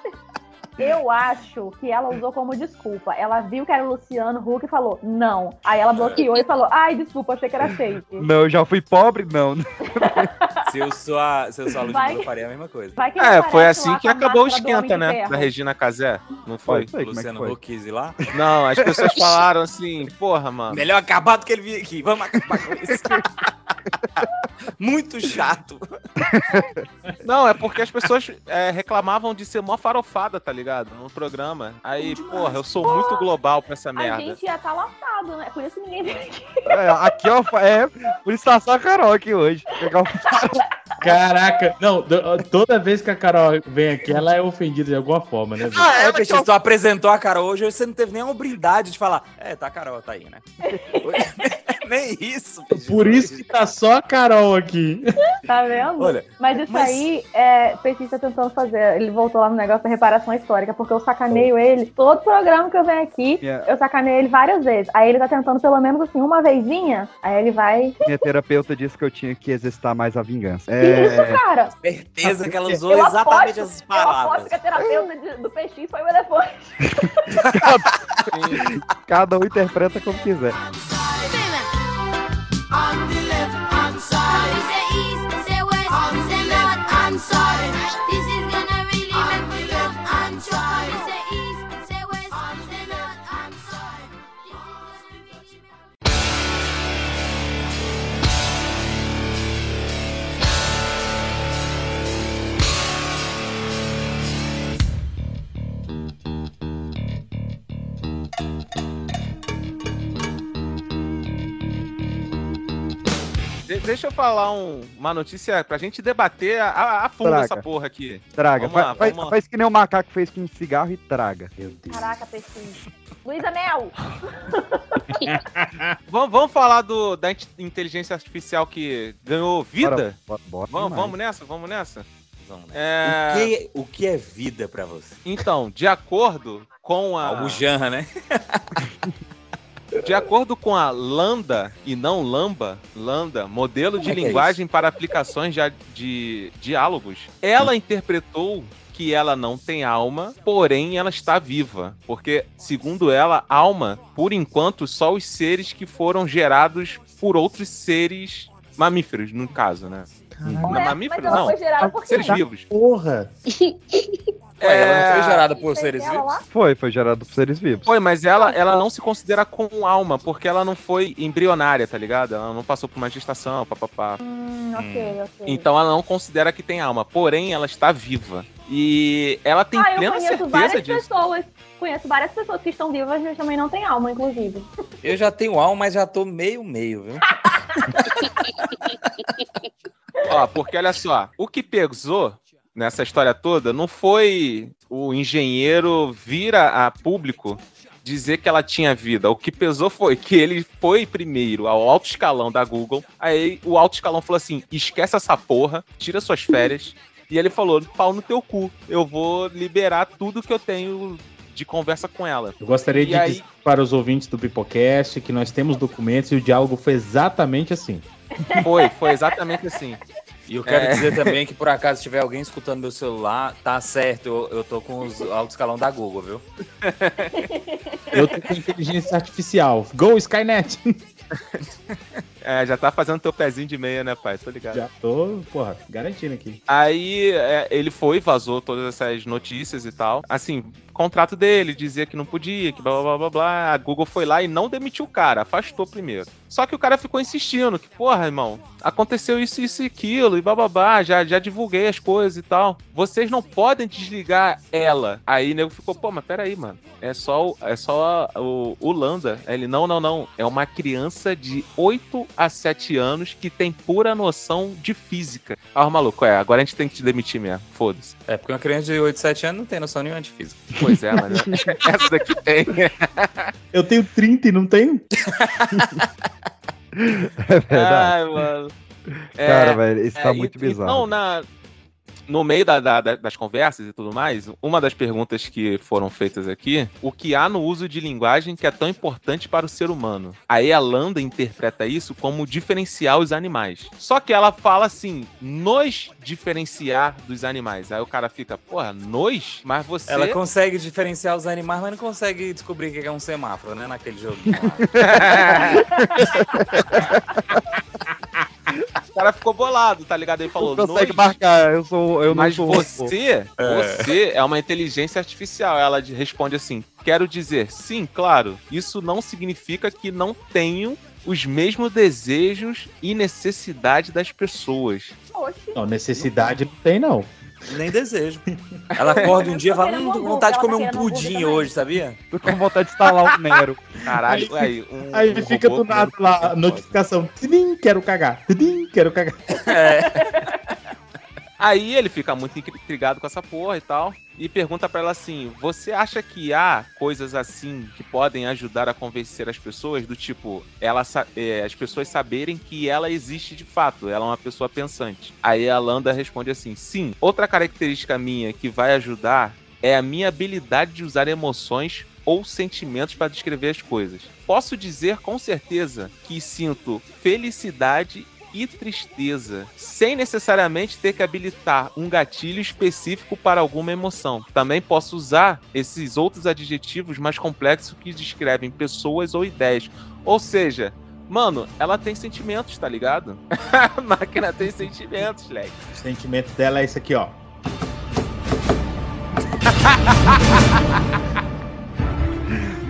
Eu acho que ela usou como desculpa. Ela viu que era o Luciano Huck e falou, não. Aí ela bloqueou e falou, ai, desculpa, achei que era fake. Não, eu já fui pobre? Não. Se eu sou a, se eu sou a Ludmilla, Vai. eu faria a mesma coisa. Vai que É, foi assim que a acabou o esquenta, né? Da Regina Casé. Não foi? Foi, como é Luciano foi? Huck lá. Não, as pessoas falaram assim, porra, mano. Melhor acabar do que ele vir aqui. Vamos acabar com isso. Muito chato. Não, é porque as pessoas é, reclamavam de ser mó farofada, tá ligado? No programa. Aí, porra, eu sou muito global pra essa A merda. gente já tá lotado, né? Por isso ninguém veio aqui. É, aqui, ó, é, por isso tá só a Carol aqui hoje. Pegar um- Caraca, não, toda vez que a Carol vem aqui, ela é ofendida de alguma forma, né? Ah, é, Peixe, tu apresentou a Carol hoje, você não teve nem a hombridade de falar. É, tá a Carol, tá aí, né? nem isso, Peixe. Por isso que tá só a Carol aqui. Tá vendo? Olha, mas isso mas- aí, é, o Petit tá tentando fazer. Ele voltou lá no negócio da reparação histórica, porque eu sacaneio ele. Todo programa que eu venho aqui, Yeah. eu sacaneio ele várias vezes. Aí ele tá tentando pelo menos assim, uma vezinha. Aí ele vai. Minha terapeuta disse que eu tinha que exercitar mais a vingança. Que isso, É, cara? certeza que ela usou Eu exatamente aposto, essas Eu palavras. aposto que a terapeuta de- do PX foi o elefante. cada um interpreta como quiser. On the left hand side. Say east, say west, say north hand side. Deixa eu falar um- uma notícia pra gente debater a, a, fundo Traga. essa porra aqui. Traga. Vamos lá, Fa- faz, vamos lá. faz que nem o macaco fez com um cigarro e traga. Meu Deus. Caraca, peixinho. Luísa Mel! Vamos, vamos falar do, da in- inteligência artificial que ganhou vida? Bora, bora, vamos, demais. vamos nessa? Vamos nessa? Vamos É... O, que, o que é vida pra você? Então, de acordo com a. Albujanra, né? De acordo com a Lambda e não Lamba, Lambda, modelo de é é linguagem para aplicações de, de diálogos, ela interpretou que ela não tem alma, porém ela está viva. Porque, segundo ela, alma, por enquanto, só os seres que foram gerados por outros seres mamíferos, no caso, né? Não, não. foi gerada por quê? Seres vivos. Porra! Ué, ela não foi É, gerada por seres ela vivos? lá? Foi, foi gerado por seres vivos. Foi, mas ela, ela não se considera com alma, porque ela não foi embrionária, tá ligado? Ela não passou por uma gestação, papapá. Hum, ok, ok. Então ela não considera que tem alma, porém ela está viva. E ela tem ah, eu plena conheço certeza várias disso. pessoas. Conheço várias pessoas que estão vivas, mas também não têm alma, inclusive. Eu já tenho alma, mas já tô meio-meio, viu? Ó, porque olha só, o que pesou nessa história toda não foi o engenheiro vir a, a público dizer que ela tinha vida. O que pesou foi que ele foi primeiro ao alto escalão da Google. Aí o alto escalão falou assim: esquece essa porra, tira suas férias. E ele falou: pau no teu cu, eu vou liberar tudo que eu tenho de conversa com ela. Eu gostaria E de aí- dizer para os ouvintes do Pipocast que nós temos documentos e o diálogo foi exatamente assim. Foi, foi exatamente assim. E eu quero É. dizer também que, por acaso, se tiver alguém escutando meu celular, tá certo, eu, eu tô com os alto escalão da Google, viu? Eu tô com inteligência artificial. Go, Skynet! É, já tá fazendo teu pezinho de meia, né, pai? Tô ligado. Já tô, porra, garantindo aqui. Aí é, ele foi, vazou todas essas notícias e tal. Assim, contrato dele dizia que não podia, que blá blá blá blá blá. A Google foi lá e não demitiu o cara, afastou primeiro. Só que o cara ficou insistindo que, porra, irmão, aconteceu isso, isso e aquilo, e bababá, já, já divulguei as coisas e tal. Vocês não podem desligar ela. Aí o nego ficou, pô, mas peraí, mano. É só, o- é só o, o Landa. Ele, não, não, não. É uma criança de 8 a 7 anos que tem pura noção de física. Ah, maluco, é, agora a gente tem que te demitir mesmo. Foda-se. É, porque uma criança de 8, 7 anos não tem noção nenhuma de física. Pois é, mas essa daqui tem. Eu tenho 30 e não tenho? É verdade. Ai, mano. Cara, velho, isso tá é, muito e- bizarro. Então, na, no meio da- da- da- das conversas e tudo mais, uma das perguntas que foram feitas aqui, o que há no uso de linguagem que é tão importante para o ser humano? Aí a Landa interpreta isso como diferenciar os animais. Só que ela fala assim, nos diferenciar dos animais. Aí o cara fica, porra, nos? Mas você... Ela consegue diferenciar os animais, mas não consegue descobrir o que é um semáforo, né? Naquele jogo. O cara ficou bolado, tá ligado? Ele falou, Não consegue marcar, eu sou. Eu Mas não sou. você, você é uma inteligência artificial. Ela de- responde assim: quero dizer, sim, claro. Isso não significa que não tenho os mesmos desejos e necessidade das pessoas. Não, necessidade não tem, não. Nem desejo. Ela acorda um dia e fala, hum, tô com hambúrguer, vontade de tá comer um pudim hoje, sabia? Tô com vontade de instalar o Nero. Caralho, aí, um, Aí um fica robô do nada lá, pudim, notificação. Tidim, quero cagar. Tidim, quero cagar. Aí ele fica muito intrigado com essa porra e tal. E pergunta pra ela assim: Você acha que há coisas assim que podem ajudar a convencer as pessoas? Do tipo, ela, é, as pessoas saberem que ela existe de fato, ela é uma pessoa pensante. Aí a Landa responde assim: Sim, outra característica minha que vai ajudar é a minha habilidade de usar emoções ou sentimentos para descrever as coisas. Posso dizer com certeza que sinto felicidade e tristeza, sem necessariamente ter que habilitar um gatilho específico para alguma emoção. Também posso usar esses outros adjetivos mais complexos que descrevem pessoas ou ideias. Ou seja, mano, ela tem sentimentos, tá ligado? A máquina tem sentimentos, leque. O sentimento dela é esse aqui, ó.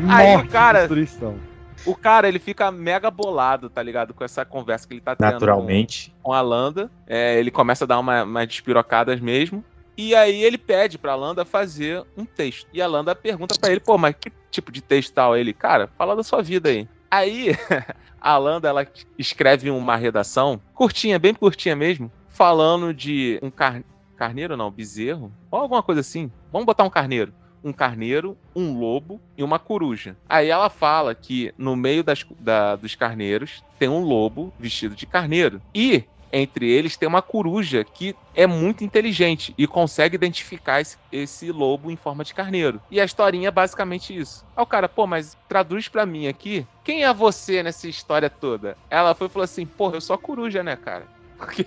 Aí Morte, o cara, destruição. O cara, ele fica mega bolado, tá ligado? Com essa conversa que ele tá tendo. Naturalmente. com a Landa. É, ele começa a dar uma, umas despirocadas mesmo. E aí ele pede pra Landa fazer um texto. E a Landa pergunta pra ele, pô, mas que tipo de texto tal? Ele, cara, fala da sua vida aí. Aí, a Landa, ela escreve uma redação, curtinha, bem curtinha mesmo, falando de um car... carneiro, não, bezerro, ou alguma coisa assim. Vamos botar um carneiro. Um carneiro, um lobo e uma coruja. Aí ela fala que no meio das, da- dos carneiros tem um lobo vestido de carneiro. E entre eles tem uma coruja que é muito inteligente e consegue identificar esse, esse lobo em forma de carneiro. E a historinha é basicamente isso. Aí o cara, pô, mas traduz pra mim aqui, quem é você nessa história toda? Ela foi e falou assim, porra, eu sou a coruja, né, cara? Porque,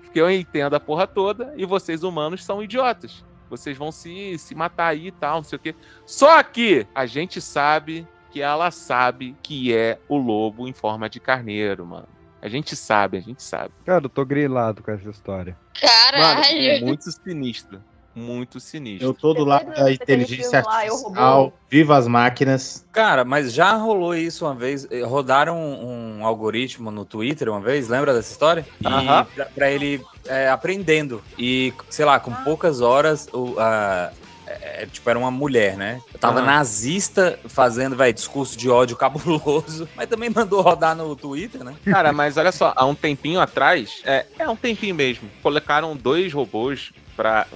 porque eu entendo a porra toda e vocês humanos são idiotas. Vocês vão se, se matar aí e tal, não sei o quê. Só que a gente sabe que ela sabe que é o lobo em forma de carneiro, mano. A gente sabe, a gente sabe. Cara, eu tô grilado com essa história. Mano, Caralho. muito sinistro. Muito sinistro. Eu tô do lado da inteligência lá, Eu, artificial. Viva as máquinas. Cara, mas já rolou isso uma vez. eh, Rodaram um, um algoritmo no Twitter uma vez, lembra dessa história? E Aham. pra, pra ele é, aprendendo. E, sei lá, com poucas horas, o, a- é, tipo, era uma mulher, né? Tava Aham. nazista fazendo, vai, discurso de ódio cabuloso, mas também mandou rodar no Twitter, né? Cara, mas olha só, há um tempinho atrás, é, é um tempinho mesmo, colocaram dois robôs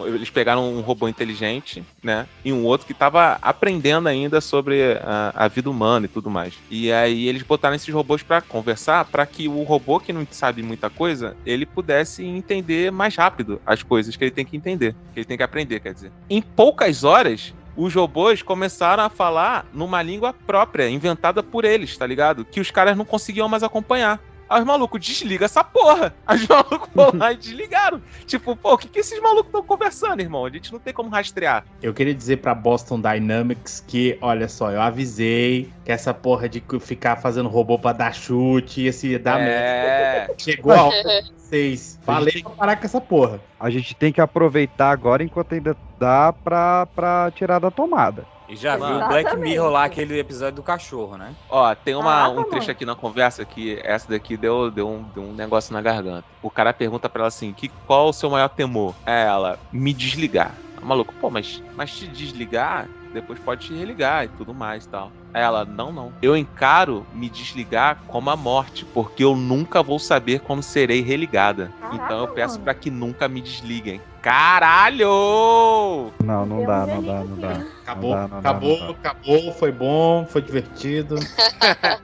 eles pegaram um robô inteligente, né, e um outro que tava aprendendo ainda sobre a, a vida humana e tudo mais. E aí eles botaram esses robôs para conversar, para que o robô que não sabe muita coisa, ele pudesse entender mais rápido as coisas que ele tem que entender, que ele tem que aprender, quer dizer. Em poucas horas, os robôs começaram a falar numa língua própria, inventada por eles, tá ligado? Que os caras não conseguiam mais acompanhar. Aí os malucos, desliga essa porra. Aí os malucos foram lá e desligaram. Tipo, pô, o que, que esses malucos estão conversando, irmão? A gente não tem como rastrear. Eu queria dizer pra Boston Dynamics que, olha só, eu avisei que essa porra de ficar fazendo robô pra dar chute ia se dar merda. É. Chegou a hora de vocês. Falei pra parar com essa porra. A gente tem que aproveitar agora enquanto ainda dá pra, pra tirar da tomada. E já viu o. Black Mirror lá, aquele episódio do cachorro, né? Ó, tem uma, Caraca, um trecho aqui na conversa que essa daqui deu, deu, um, deu um negócio na garganta. O cara pergunta pra ela assim: que, qual o seu maior temor? É ela, me desligar. A maluco, pô, mas, mas te desligar, depois pode te religar e tudo mais e tal. Aí ela, não, não. Eu encaro me desligar como a morte, porque eu nunca vou saber quando serei religada. então eu peço pra que nunca me desliguem. Caralho! Não, não dá, um não dá, não dá. Acabou, Não dá, não dá, acabou, não dá. acabou, foi bom, foi divertido. Se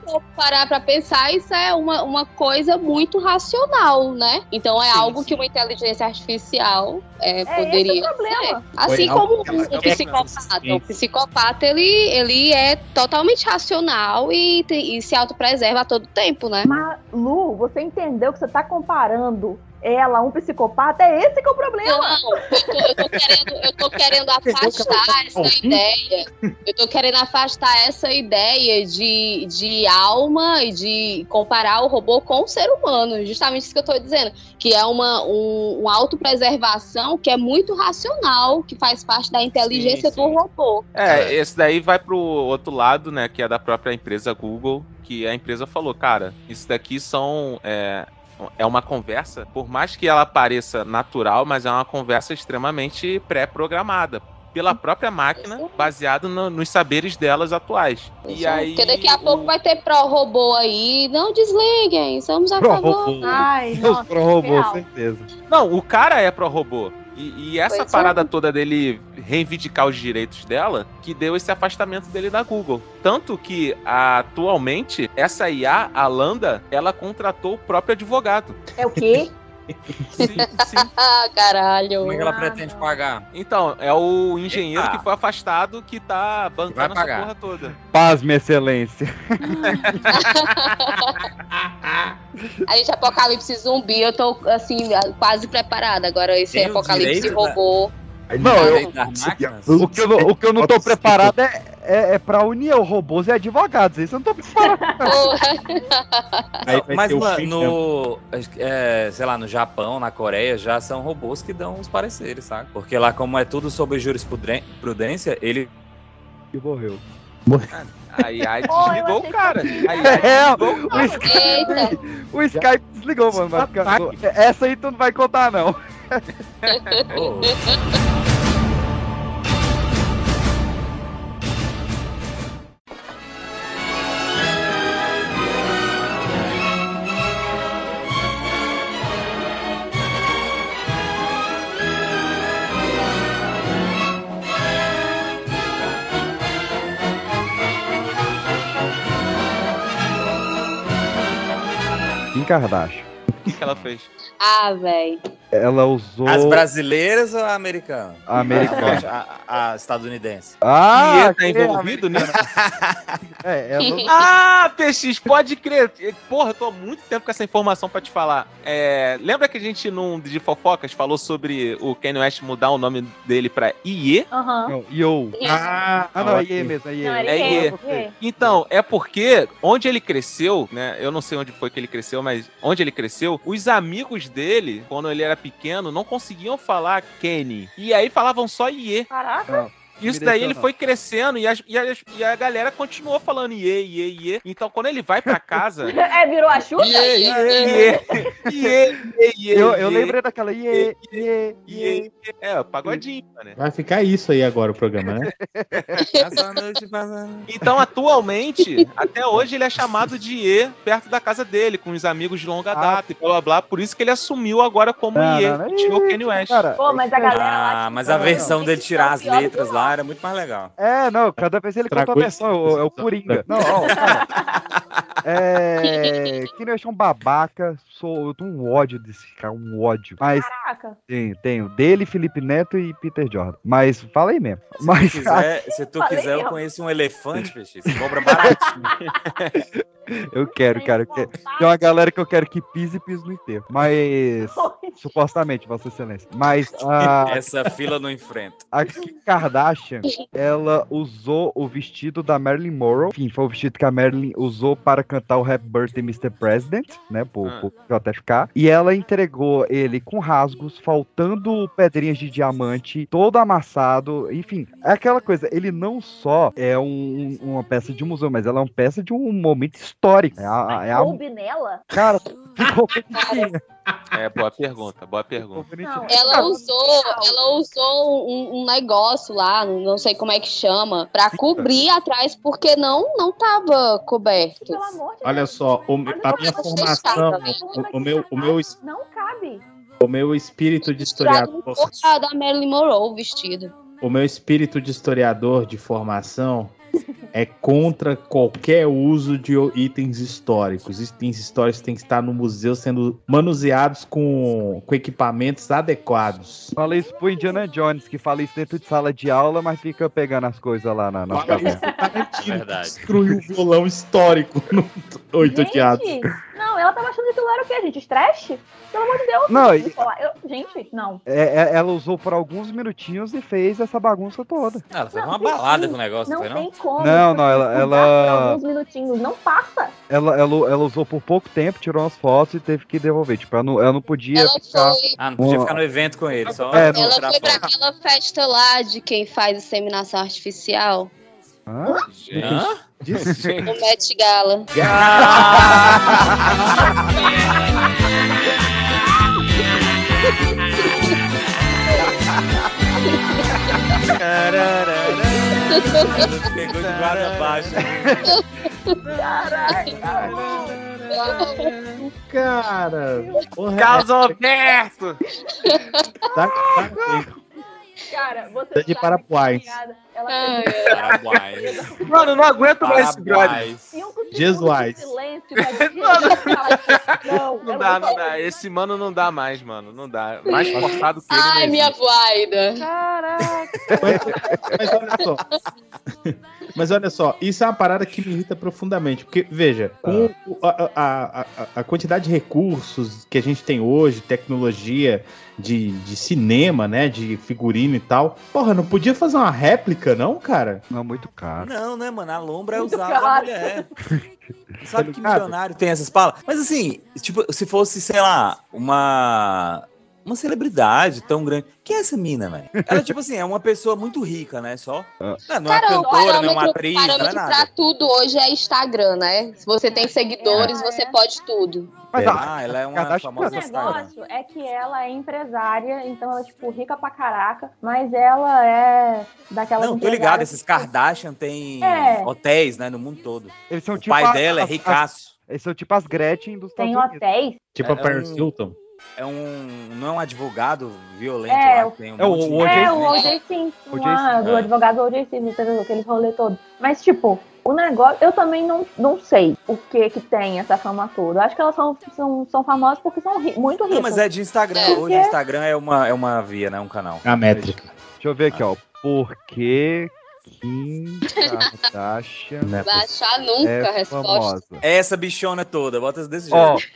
eu parar pra pensar, isso é uma, uma coisa muito racional, né? Então é Sim, algo sim. que uma inteligência artificial é, É poderia esse o problema. ser. Assim Foi como um, um psicopata. O psicopata, ele, ele é totalmente racional e, e se autopreserva a todo tempo, né? Mas, Lu, você entendeu que você tá comparando ela um psicopata? É esse que é o problema. Não, eu tô, eu tô querendo, eu tô querendo afastar essa ideia. Eu tô querendo afastar essa ideia de, de alma e de comparar o robô com o ser humano. Justamente isso que eu tô dizendo. Que é uma, um, uma autopreservação que é muito racional, que faz parte da inteligência Sim, do sim. robô. É, esse daí vai pro outro lado, né? Que é da própria empresa Google, que a empresa falou, cara, isso daqui são. É, é uma conversa, por mais que ela pareça natural, mas é uma conversa extremamente pré-programada. Pela própria máquina, baseado no- nos saberes delas atuais. E aí. Porque daqui a o- pouco vai ter pró-robô aí. Não desliguem, somos a Pró-robô. favor. Ai, Os nossa, pro robô, real. certeza. Não, o cara é pró-robô. E, e essa Pois é. parada toda dele reivindicar os direitos dela, que deu esse afastamento dele da Google. Tanto que, atualmente, essa IA, a Landa, ela contratou o próprio advogado. É o quê? Sim, sim. Ah, caralho. Como é que ela Ah, pretende pagar? Então, é o engenheiro Eita. que foi afastado que tá bancando Vai essa porra toda. Paz, minha excelência. A gente, apocalipse zumbi, eu tô, assim, quase preparada. Agora, esse Tem apocalipse da- robô. Não, eu, o, que eu não, o que eu não tô preparado é, é, é pra unir robôs e advogados. Isso eu não tô preparado. Aí Mas, mano, no. é, sei lá, no Japão, na Coreia, já são robôs que dão os pareceres, sabe? Porque lá, como é tudo sobre jurisprudência, ele. E morreu. Aí a Pô, eu desligou o cara. que- Aí É, desligou o. Skype, o Skype desligou, mano. ficar- Essa aí tu não vai contar, não. Kardashian. O que, que ela fez? Ah, velho. Ela usou. As brasileiras ou a americana? A americana. A, a estadunidense. Ah, Iê tá envolvido nisso? É, ela... Ah, PX, pode crer. Porra, eu tô há muito tempo com essa informação pra te falar. É, lembra que a gente, num de fofocas, falou sobre o Kanye West mudar o nome dele pra IE? Aham. Yo. Ah, Ah, não, é. Iê mesmo, é. Não, ele É porque- Então, é porque onde ele cresceu, né? Eu não sei onde foi que ele cresceu, mas onde ele cresceu, os amigos dele, quando ele era pequeno, não conseguiam falar Kenny. E aí falavam só Iê. Caraca. Isso daí ele foi crescendo e, as- e, as- e a galera continuou falando Iê, Iê, Iê. Então quando ele vai pra casa. É, virou a Xuxa? Iê, Iê, Iê, Iê, Iê. Eu, eu Iê, lembrei daquela Iê, Iê, Iê. Iê. É, o pagodinho, né? Vai ficar isso aí agora o programa, né? Então, atualmente, até hoje, ele é chamado de Iê perto da casa dele, com os amigos de longa data e blá blá blá. Por isso que ele assumiu agora como Iê. tirou o Kanye West. Cara, Pô, mas a galera lá, Ah, mas a não, versão dele tirar são as letras o lá era muito mais legal. É, não, cada vez ele conta Estragou a versão, é o, é o Coringa. Não, ó, cara. É. West é um babaca, sou, eu tenho um ódio desse cara, um ódio. Mas Caraca. tenho, tenho. Dele, Felipe Neto e Peter Jordan. Mas fala aí mesmo. Se Mas tu quiser, se tu quiser eu conheço um elefante, peixe. Você cobra baratinho. eu quero, cara. Eu quero. Tem uma galera que eu quero que pise e pise no enterro. Mas. Supostamente, Vossa Excelência. Mas a, Essa fila não enfrenta. a Kim Kardashian, ela usou o vestido da Marilyn Monroe. Enfim, foi o vestido que a Marilyn usou para cantar o Happy Birthday Mr. President, né? Por, Ah. por JFK. E ela entregou ele com rasgos, faltando pedrinhas de diamante, todo amassado. Enfim, é aquela coisa. Ele não só é um- uma peça de museu, mas ela é uma peça de um momento histórico. É a, é a- Coube nela? cara, ficou. É, boa pergunta, boa pergunta. Não. Ela usou, ela usou um, um negócio lá, não sei como é que chama, pra cobrir atrás, porque não não tava coberto. Pelo amor de Olha Deus. só, o- a minha formação, o, o meu, o, meu, Não cabe. o meu espírito de historiador, Da, Marilyn Monroe vestido. o meu espírito de historiador de formação é contra qualquer uso de itens históricos. Itens históricos têm que estar no museu sendo manuseados com, com equipamentos adequados. Fala isso pro Indiana Jones, que fala isso dentro de sala de aula, mas fica pegando as coisas lá na, Verdade. que destruiu o violão histórico no Oito Odiados. não, ela tava achando que aquilo era o quê, gente? Estresse? Pelo amor de Deus. Não, e- eu- gente, não. É, é, ela usou por alguns minutinhos e fez essa bagunça toda. Ela fez Não, uma balada sim. com o negócio, Não não tem não? Como. Não, não, ela- ela- por alguns minutinhos. Não passa. Ela, ela, ela usou por pouco tempo, tirou umas fotos e teve que devolver. Tipo, ela não, ela não podia Ela ficar. foi, Ah, não podia ficar no evento com ele, só É, ela foi pra foto. aquela festa lá de quem faz inseminação artificial. Hã? Hã? No Met Gala. Ela pegou de guarda baixa. Cara, porra, Carlos Alberto! tá, tá, Cara, você Tá de sabe Paraguai. Ela- Paraguai. Mano, não aguento mais esse brother. Jesus. de silêncio dizer- falar, Não, Não eu dá, vou não dá. Esse mano não dá mais, mano. Não dá. Mais forçado que ele. Ai, não minha voida. Caraca. Mas, mas olha só. Mas olha só, isso é uma parada que me irrita profundamente. Porque, veja, com o- a, a- a- a quantidade de recursos que a gente tem hoje, tecnologia de, de cinema, né? De figurino e tal. Porra, não podia fazer uma réplica, não, cara? Não, muito caro. Não, né, mano? A lombra é Muito usada da caro. mulher. Sabe que milionário tem essas palavras? Mas assim, tipo, se fosse, sei lá, uma. Uma celebridade tão grande. Quem é essa mina, velho? Ela, tipo assim, é uma pessoa muito rica, né? Só. Ah. Não, não é Cara, o cantora, não é uma parâmetro, atriz, não é parâmetro pra nada. tudo hoje é Instagram, né? Se você tem seguidores, É. você pode tudo. Mas É. a, Ah, ela é uma Kardashian O famosa. Instagram. negócio é que ela é empresária, então ela é, tipo, rica pra caraca, mas ela é daquela Não, tô ligado, esses Kardashian têm É. hotéis, né, no mundo todo. eles são O tipo pai a- dela é as- as- ricaço. Eles são tipo as Gretchen dos Estados Tem Unidos. hotéis. Tipo a É Paris um- Hilton. É um. Não é um advogado violento É, lá, que tem um é o- monte o O.J. É, Simpson. o O.J. Simpson, lá, Simpson, do advogado O.J. Simpson, entendeu? aquele rolê todo. Mas, tipo, O negócio, eu também não, não sei o que que tem essa fama toda. Acho que elas são, são, são famosas porque são ri- muito ricas. Não, mas é de Instagram. Porque- Hoje o Instagram é uma, é uma via, né? Um canal. A métrica. Deixa eu ver aqui, ó. Por que Kim Kardashian Vai achar nunca a é resposta. famosa? É essa bichona toda, bota desse jeito.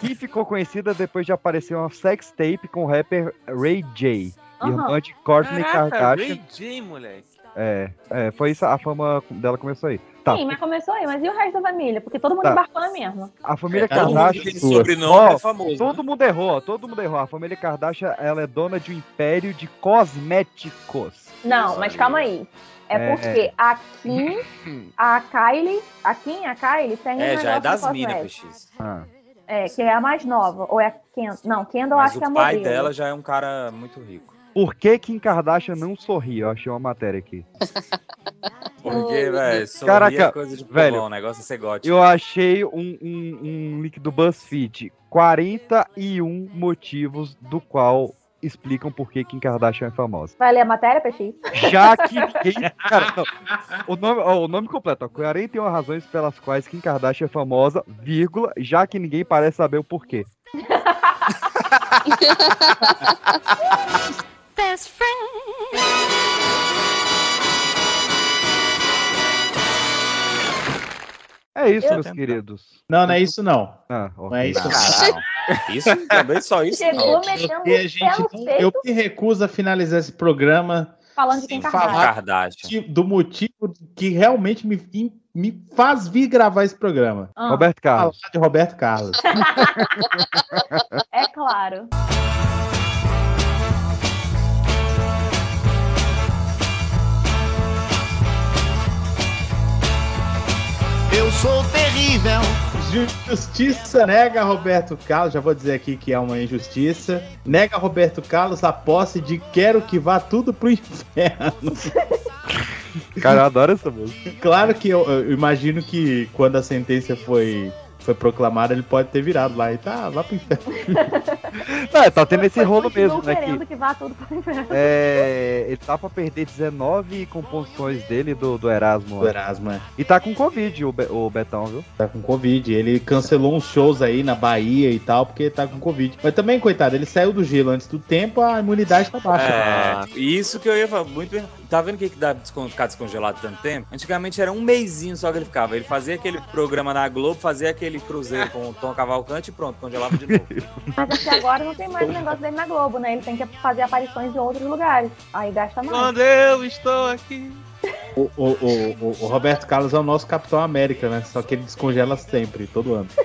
Kim ficou conhecida depois de aparecer uma sex tape com o rapper Ray J, Aham. irmã de Kourtney Caraca, Kardashian. Ray J, moleque. É, é, foi isso, a fama dela começou aí. Tá, Sim, mas começou aí. Mas e o resto da família? Porque todo mundo Tá. embarcou na mesma. a família Todo mundo Kardashian... tem sobrenome, é famoso. Todo mundo errou, todo mundo errou. A família Kardashian, ela é dona de um império de cosméticos. Não, mas calma aí. É, É. porque a Kim, a Kylie, a Kim a Kylie tem É, já é das minas. Ah. É, que é a mais nova. Ou é a Kendall? Não, Kendall Mas acho que é a o pai modelo. dela já é um cara muito rico. Por que Kim Kardashian não sorri? Eu achei uma matéria aqui. Porque, velho, sorrir Caraca, é coisa de velho, o negócio é ser gótico. Eu achei um, um, um link do BuzzFeed. 41 motivos do qual explicam por que Kim Kardashian é famosa. Vai ler a matéria, PX? Já que ninguém. Cara, não. O nome, ó, o nome completo, ó, 41 razões pelas quais Kim Kardashian é famosa, vírgula, já que ninguém parece saber o porquê. Best friend. É isso, Eu- meus queridos. Não, não é isso não. Ah, Não ok. é isso não. Não. Isso também só isso. Chegou não. Porque a gente não- eu me recuso a finalizar esse programa falando de quem sem Kardashian. falar de- do motivo que realmente me, me faz vir gravar esse programa. Ah, Roberto Falar Carlos. de Roberto Carlos. É claro. Eu sou terrível. Justiça nega Roberto Carlos, já vou dizer aqui que é uma injustiça. Nega Roberto Carlos a posse de quero que vá tudo pro inferno. Cara, eu adoro essa música. Claro que eu, eu imagino que quando a sentença foi, foi proclamada, ele pode ter virado lá e tá, vá pro inferno. Não, tá tendo esse rolo mesmo, né? Que, que vá tudo pro inferno. é, ele tá pra perder 19 composições dele do, do Erasmo. O Erasmo é. E tá com Covid o, Be- o Betão, viu? Tá com Covid. Ele cancelou uns shows aí na Bahia e tal, porque tá com Covid. Mas também, coitado, ele saiu do gelo antes do tempo, a imunidade tá baixa. É, isso que eu ia falar, muito bem. Tá vendo o que que dá ficar descongelado tanto tempo? Antigamente era um mêsinho só que ele ficava. Ele fazia aquele programa na Globo, fazia aquele cruzeiro com o Tom Cavalcante e pronto, congelava de novo. Mas até agora não tem mais o negócio dele na Globo, né? Ele tem que fazer aparições em outros lugares. Aí gasta mais. Quando eu estou aqui. O, o, o, o- o Roberto Carlos é o nosso Capitão América, né? Só que ele descongela sempre, todo ano.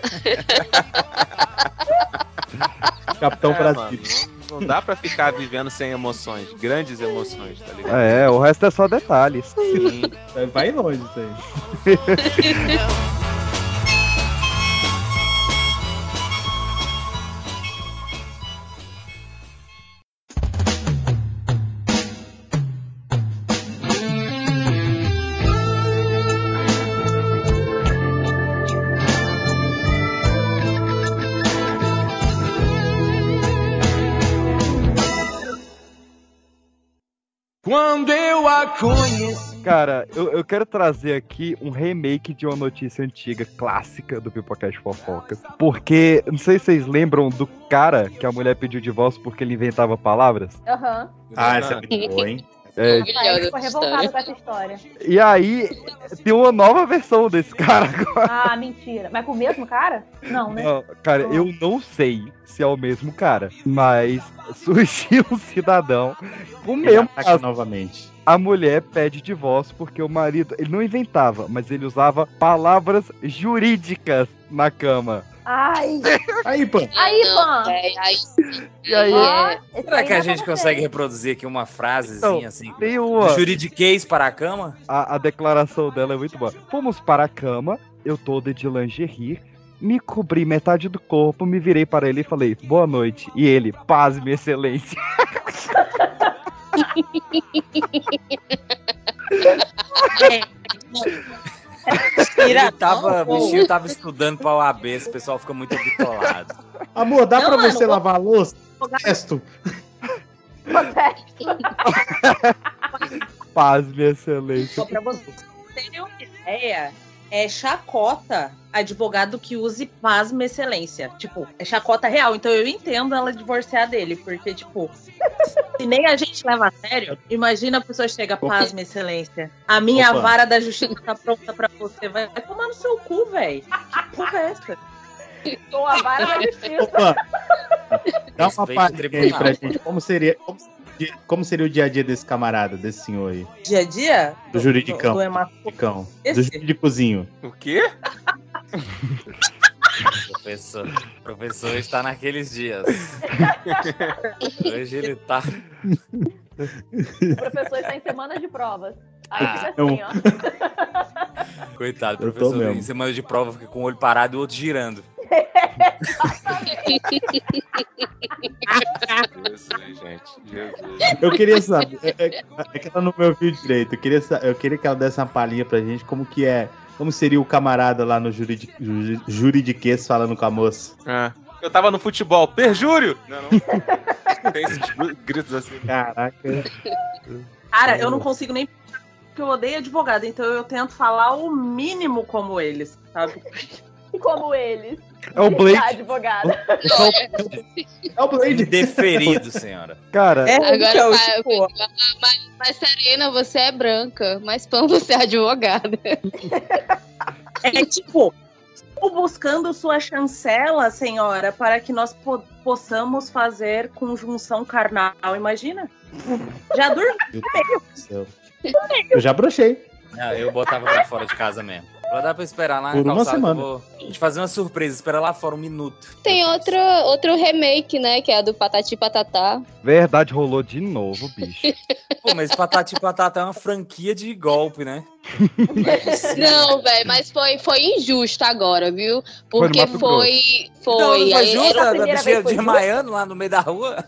Capitão É, Brasil. mano, não, não dá pra ficar vivendo sem emoções, grandes emoções, tá ligado? É, o resto é só detalhes. Sim. Vai longe isso aí. conheci. Cara, eu, eu quero trazer aqui um remake de uma notícia antiga, clássica do Pipocast Fofocas. Porque, não sei se vocês lembram do cara que a mulher pediu divórcio porque ele inventava palavras. Aham. Ah, essa é muito boa, hein? É, ficou revoltado com essa história. e aí, tem uma nova versão desse cara agora. Ah, mentira. Mas com o mesmo cara? Não, né? Não, cara, eu não sei se é o mesmo cara, mas surgiu um cidadão com o mesmo caso. novamente. A mulher pede divórcio porque o marido, ele não inventava, mas ele usava palavras jurídicas na cama. Ai. Aí, pô. Aí, Pan. É, aí E aí, esse Será que a gente consegue reproduzir aqui uma frasezinha Então, assim? tem uma. Juridiquês para a cama? A, a declaração dela é muito boa. Fomos para a cama, eu toda de lingerie, me cobri metade do corpo, me virei para ele e falei, boa noite. E ele, paz, minha excelência. Ele tava, o bichinho tava estudando pra OAB, esse pessoal fica muito bitolado. Amor, dá Não, pra mano, você vou- lavar a louça? Testo. Protesto. Paz, minha excelência. Só pra vocês terem uma ideia é chacota advogado que use pasma excelência. Tipo, é chacota real. Então eu entendo ela divorciar dele, porque, tipo, se nem a gente leva a sério, imagina a pessoa chega, pasma excelência. A minha Opa. vara da justiça tá pronta pra você. Vai, vai tomar no seu cu, velho. Que porra é essa? Com a vara da justiça. Opa! Dá uma tribunal. pra gente. Como seria, como, seria- como seria o dia a dia desse camarada, desse senhor aí? Dia a dia? Do juridicão. Do, do. Do juridicozinho. O quê? Professor, o professor está naqueles dias. Hoje ele tá. O professor está em semanas de provas. Aí Ah, fica assim, ó. Coitado, professor em semana de prova fica com o olho parado e o outro girando. Jesus, gente. Jesus. Eu queria saber. É, é- é que ela não me ouviu direito. Eu queria, eu queria que ela desse uma palhinha pra gente como que é. Como seria o camarada lá no juridi, juri- juridiquês falando com a moça. Ah, eu tava no futebol. Perjúrio! Não, não. Tem esses gritos assim. Caraca. Cara, eu não consigo nem. Porque eu odeio advogado, então eu tento falar o mínimo como eles, sabe? Como eles. É o Blade. Advogada. É o Blade. Deferido, senhora. Cara, É, Agora, então, mas, tipo, mas, mas, Serena, você é branca, mas Pão, você é advogada. é tipo, estou buscando sua chancela, senhora, para que nós po- possamos fazer conjunção carnal. Imagina? Já dormi. Meu Deus do céu. Eu já brochei. Eu botava pra fora de casa mesmo. Vai dar pra esperar lá na Por uma calçada semana. vou te fazer uma surpresa. Espera lá fora um minuto. Tem outro, outro remake, né? Que é a do Patati Patatá. verdade rolou de novo, bicho. Pô, mas Patati Patata é uma franquia de golpe, né? Não, velho, mas foi, foi injusto agora, viu? Foi Porque foi. Não, Foi. não foi aí justo? era- A primeira bichinha vez foi desmaiando lá no meio da rua?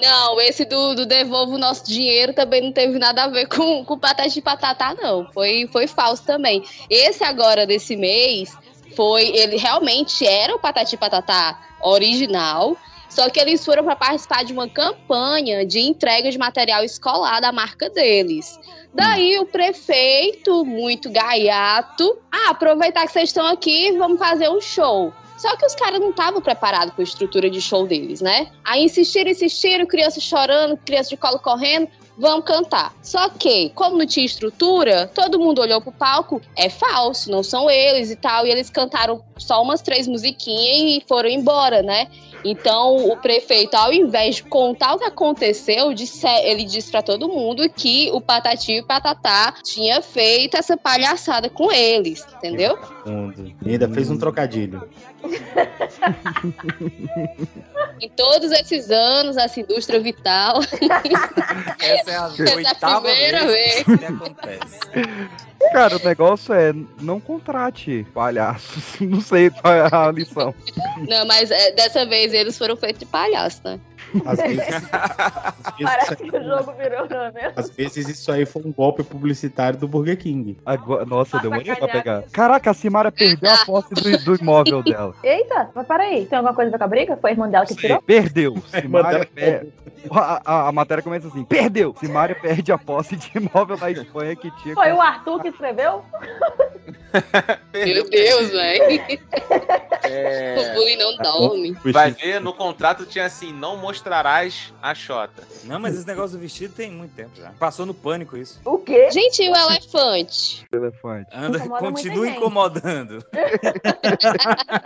Não, esse do, do Devolva o Nosso Dinheiro também não teve nada a ver com, com Patati Patatá, não. Foi, foi falso também. Esse agora, desse mês, foi. Ele realmente era o Patati Patatá original. Só que eles foram para participar de uma campanha de entrega de material escolar da marca deles. Daí o prefeito, muito gaiato, ah, aproveitar que vocês estão aqui, vamos fazer um show. Só que os caras não estavam preparados com a estrutura de show deles, né? Aí insistiram, insistiram, criança chorando, criança de colo correndo, vamos cantar. Só que, como não tinha estrutura, todo mundo olhou pro palco, é falso, não são eles e tal. E eles cantaram só umas três musiquinhas e foram embora, né? Então, o prefeito, ao invés de contar o que aconteceu, disse, ele disse pra todo mundo que o Patati e o Patatá tinha feito essa palhaçada com eles, entendeu? E ainda fez um trocadilho. Em todos esses anos, essa indústria vital. Essa é a Essa é primeira vez que acontece. Cara, o negócio é não contrate palhaços. Não sei qual é a lição. Não, mas é, dessa vez eles foram feitos de palhaço, né? Às vezes, às vezes, Parece que o jogo virou, não é mesmo? às vezes isso aí foi um golpe publicitário do Burger King. Agora, nossa, demorei pra pegar. Caraca, a Simara perdeu a posse do, do imóvel dela. Eita, mas peraí, tem alguma coisa a ver com a briga? Foi a irmã dela que tirou? Perdeu. Simária dela per... a, a- a matéria começa assim: perdeu. Simária perde a posse de imóvel na Espanha que tinha. Foi o Arthur que escreveu? Meu Deus, velho. O É, bullying não dorme. vai ver, no contrato tinha assim: não mostrarás a Xota. Não, mas esse negócio do vestido tem muito tempo já. Passou no pânico isso. O quê? Gente, e o elefante? Elefante. Anda, Incomoda continua incomodando.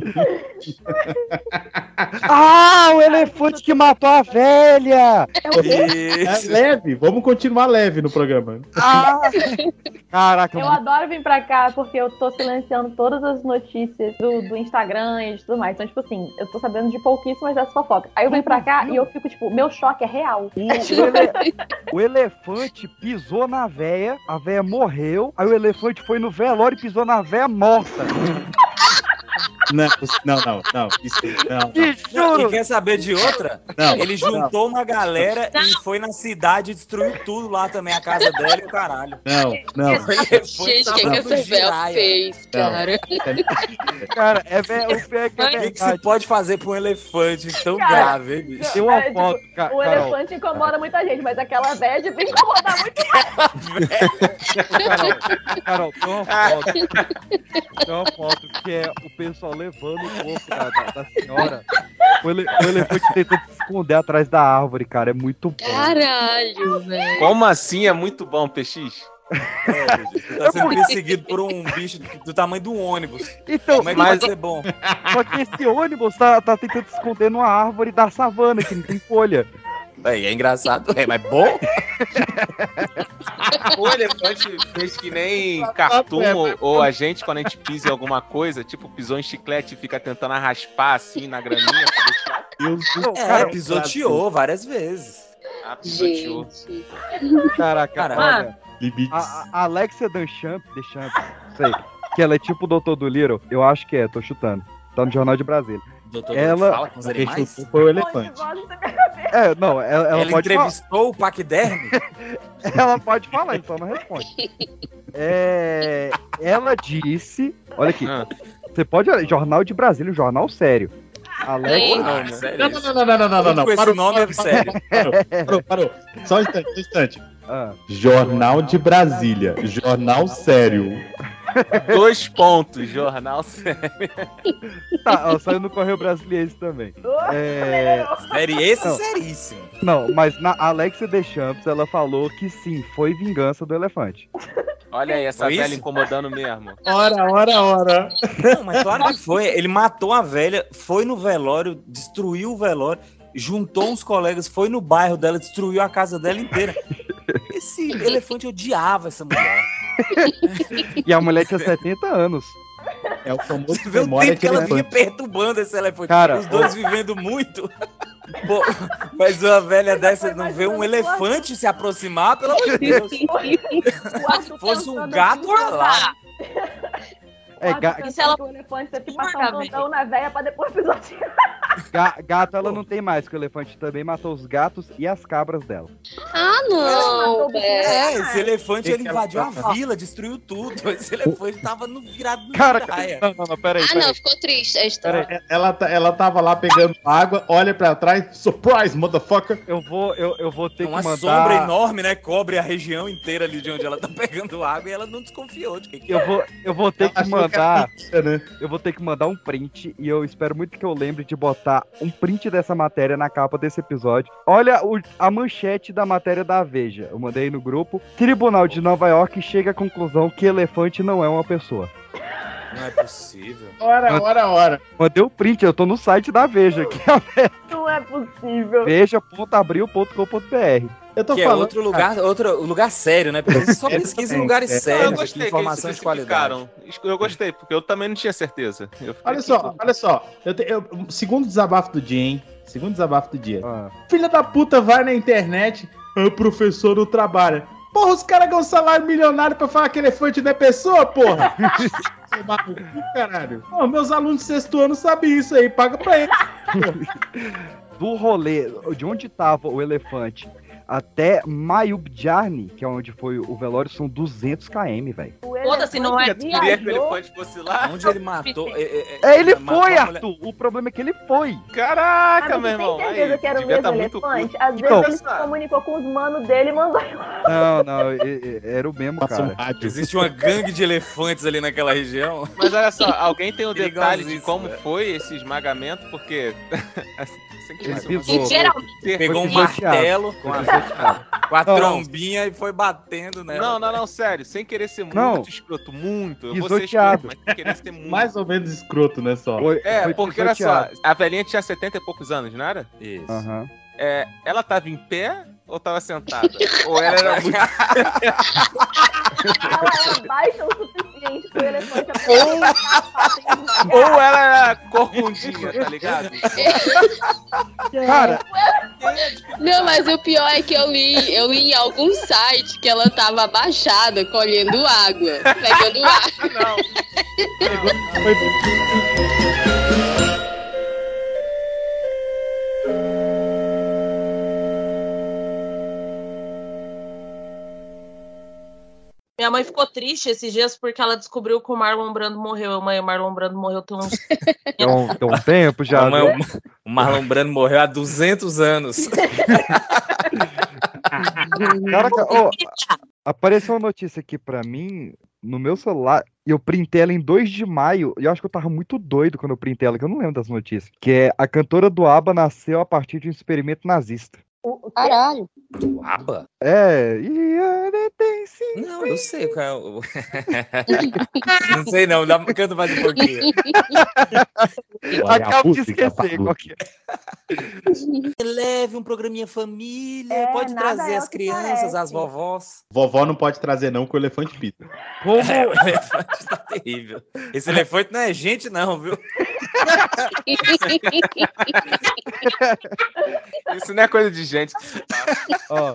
Ah, o elefante que matou a velha! É o quê? É leve, vamos continuar leve no programa. Ah! Caraca, Eu adoro vir pra cá porque eu tô silenciando todas as notícias do, do Instagram e de tudo mais. Então, tipo assim, eu tô sabendo de pouquíssimas dessas fofocas. Aí eu venho pra cá e eu fico, tipo, meu choque é real. O, o ele- o elefante pisou na véia, a véia morreu, aí o elefante foi no velório e pisou na véia morta. Não, não, não, não. Isso, não, não. E quer saber de outra? Não, Ele juntou uma galera e foi na cidade e destruiu tudo lá também, a casa dela e o caralho. Não, não. Gente, o que, que essa véia fez, cara? Cara, é o pior é que é O que, se pode fazer pra um elefante tão Cara, grave, hein, bicho? Tem uma É, tipo, foto, ca- O Carol. elefante incomoda muita gente, mas aquela velha devia incomodar muito Carol, Carol, tem uma foto. Tem uma foto que é o pessoal levando o corpo da, da- da senhora. O, ele- o elefante tentando se esconder atrás da árvore, cara. É muito bom. Caralho, velho. Como assim é muito bom, PX? Você tá sendo perseguido por um bicho do tamanho do ônibus. Então, Como é que mas- vai ser bom? Só que esse ônibus tá, tá tentando se esconder numa árvore da savana, que não tem folha. É, é engraçado, é, mas bom? O elefante fez que nem cartoon ou, ou a gente, quando a gente pisa em alguma coisa, tipo, pisou em chiclete e fica tentando raspar assim na graminha. pra deixar- É, cara, pisoteou várias vezes. Ah, pisoteou. Caraca, Cara, olha, Limites. a, a Alexia Deschamps, Deschamps, sei, que ela é tipo o Doutor do Little, eu acho que é, tô chutando. Tá no Jornal de Brasília doutor ela fala com os animais? Foi o elefante. É, não, ela, ela, ela pode entrevistou o paquiderme? ela pode falar, então não responde. É, ela disse, olha aqui, ah. você pode Jornal de Brasília, jornal sério. Alex. Não, não, não, não, não, não, não, não. Parou, nome é sério. Parou, parou, Só um instante, um instante. Ah. Jornal de Brasília, jornal sério. Dois pontos, jornal sério. tá, ó, saiu no Correio Brasileiro também. É, Sério, esse Não. seríssimo. não, mas na Alexia Deschamps ela falou que sim, foi vingança do elefante. Olha aí, essa Foi velha isso? incomodando mesmo. Ora, ora, ora. Não, mas claro que foi. Ele matou a velha, foi no velório, destruiu o velório, juntou uns colegas, foi no bairro dela, destruiu a casa dela inteira. Esse elefante odiava essa mulher. E a mulher tinha 70 anos. É o famoso Você vê o tempo que ela vinha perturbando esse elefante. Cara, Os dois vivendo muito. Pô, mas uma velha dessa não vê um elefante se aproximar, pelo amor de Deus. Se fosse um gato, olha lá. É, ga- E se ela... o elefante teve que passar um na véia pra depois pisotear. ga- gato ela não tem mais, que o elefante também matou os gatos e as cabras dela. Ah, não. É, esse elefante ele invadiu a tá- vila, destruiu tudo. Esse elefante tava no virado no Cara, praia. não, não, não, peraí, Ah, não, ficou triste a história. É, Ela, tá- ela tava lá pegando água, olha pra trás, surprise, motherfucker. Eu vou, eu, eu vou ter Uma que mandar. sombra enorme, né? Cobre a região inteira ali de onde ela tá pegando água e ela não desconfiou de que que Eu vou, eu vou ter que era mandar. né? Eu vou ter que mandar um print e eu espero muito que eu lembre de botar um print dessa matéria na capa desse episódio. Olha o- a manchete da matéria da Veja. Eu mandei no grupo. Tribunal de Nova York chega à conclusão que elefante não é uma pessoa. Não é possível. Ora, ora, ora. Mandei o print, eu tô no site da Veja, que é Não é possível. veja.abril.com.br. Eu tô Que é falando. outro lugar, outro lugar sério, né? Porque você só pesquisa em lugares É, eu sérios, com gostei eles informação de qualidade. Eu gostei, porque eu também não tinha certeza. Eu Olha só, olha só. Eu te- eu- segundo desabafo do dia, hein? Segundo desabafo do dia. Ah, Filha da puta vai na internet, ah, o professor não trabalha. Porra, os caras ganham salário milionário pra falar que elefante não é pessoa, porra! No cu, caralho. Pô, meus alunos de sexto ano sabem isso aí, paga pra eles. do rolê, de onde tava o elefante até Mayubjarni, que é onde foi o velório, são 200 km, velho. Foda-se, não é Queria que o elefante fosse lá? Onde ele matou. é, é, É, ele matou foi, Arthur! O problema é que ele foi. Caraca, Ah, meu irmão. tem certeza que era o mesmo tá elefante? Às Então, vezes ele se comunicou com os manos dele e mandou Não, não, e- e- era o mesmo, cara. Existe uma gangue de elefantes ali naquela região. Mas olha só, alguém tem o detalhe de como foi esse esmagamento? Porque. ser- Pegou um martelo com a Não, não. trombinha e foi batendo nela. Não, não, não, sério. Sem querer ser Não. muito escroto, muito. Eu vou ser escroto, mas sem querer ser muito. Mais ou menos escroto, né, só? Foi- É, foi porque olha só, a velhinha tinha 70 e poucos anos, não era? Isso. Aham. É, ela tava em pé ou tava sentada? ou ela era muito. Ela era baixa o suficiente pro elefante aprender ou ela era corcundinha, tá ligado? Cara, Não, mas o pior é que eu li, eu li em algum site que ela tava abaixada, colhendo água, pegando água. Minha mãe ficou triste esses dias porque ela descobriu que o Marlon Brando morreu. Mãe, o Marlon Brando morreu tem uns. Tem um, tem um tempo já. Calma, né? o- Marlon Brando morreu há 200 anos. Caraca, ó, apareceu uma notícia aqui pra mim no meu celular e eu printei ela em 2 de maio. E eu acho que eu tava muito doido quando eu printei ela, que eu não lembro das notícias. Que é a cantora do ABBA nasceu a partir de um experimento nazista. Caralho. Aba? É, e ela tem sim. Não, eu sei qual é o. não sei não, dá, canta mais um pouquinho. Acabo de esquecer qual que é. Leve um programinha família, É, pode trazer é as o crianças, parece. as vovós. Vovó não pode trazer não, que o elefante pita. Como... É, o elefante tá terrível. Esse elefante não é gente não, viu? Isso não é coisa de gente. Ó,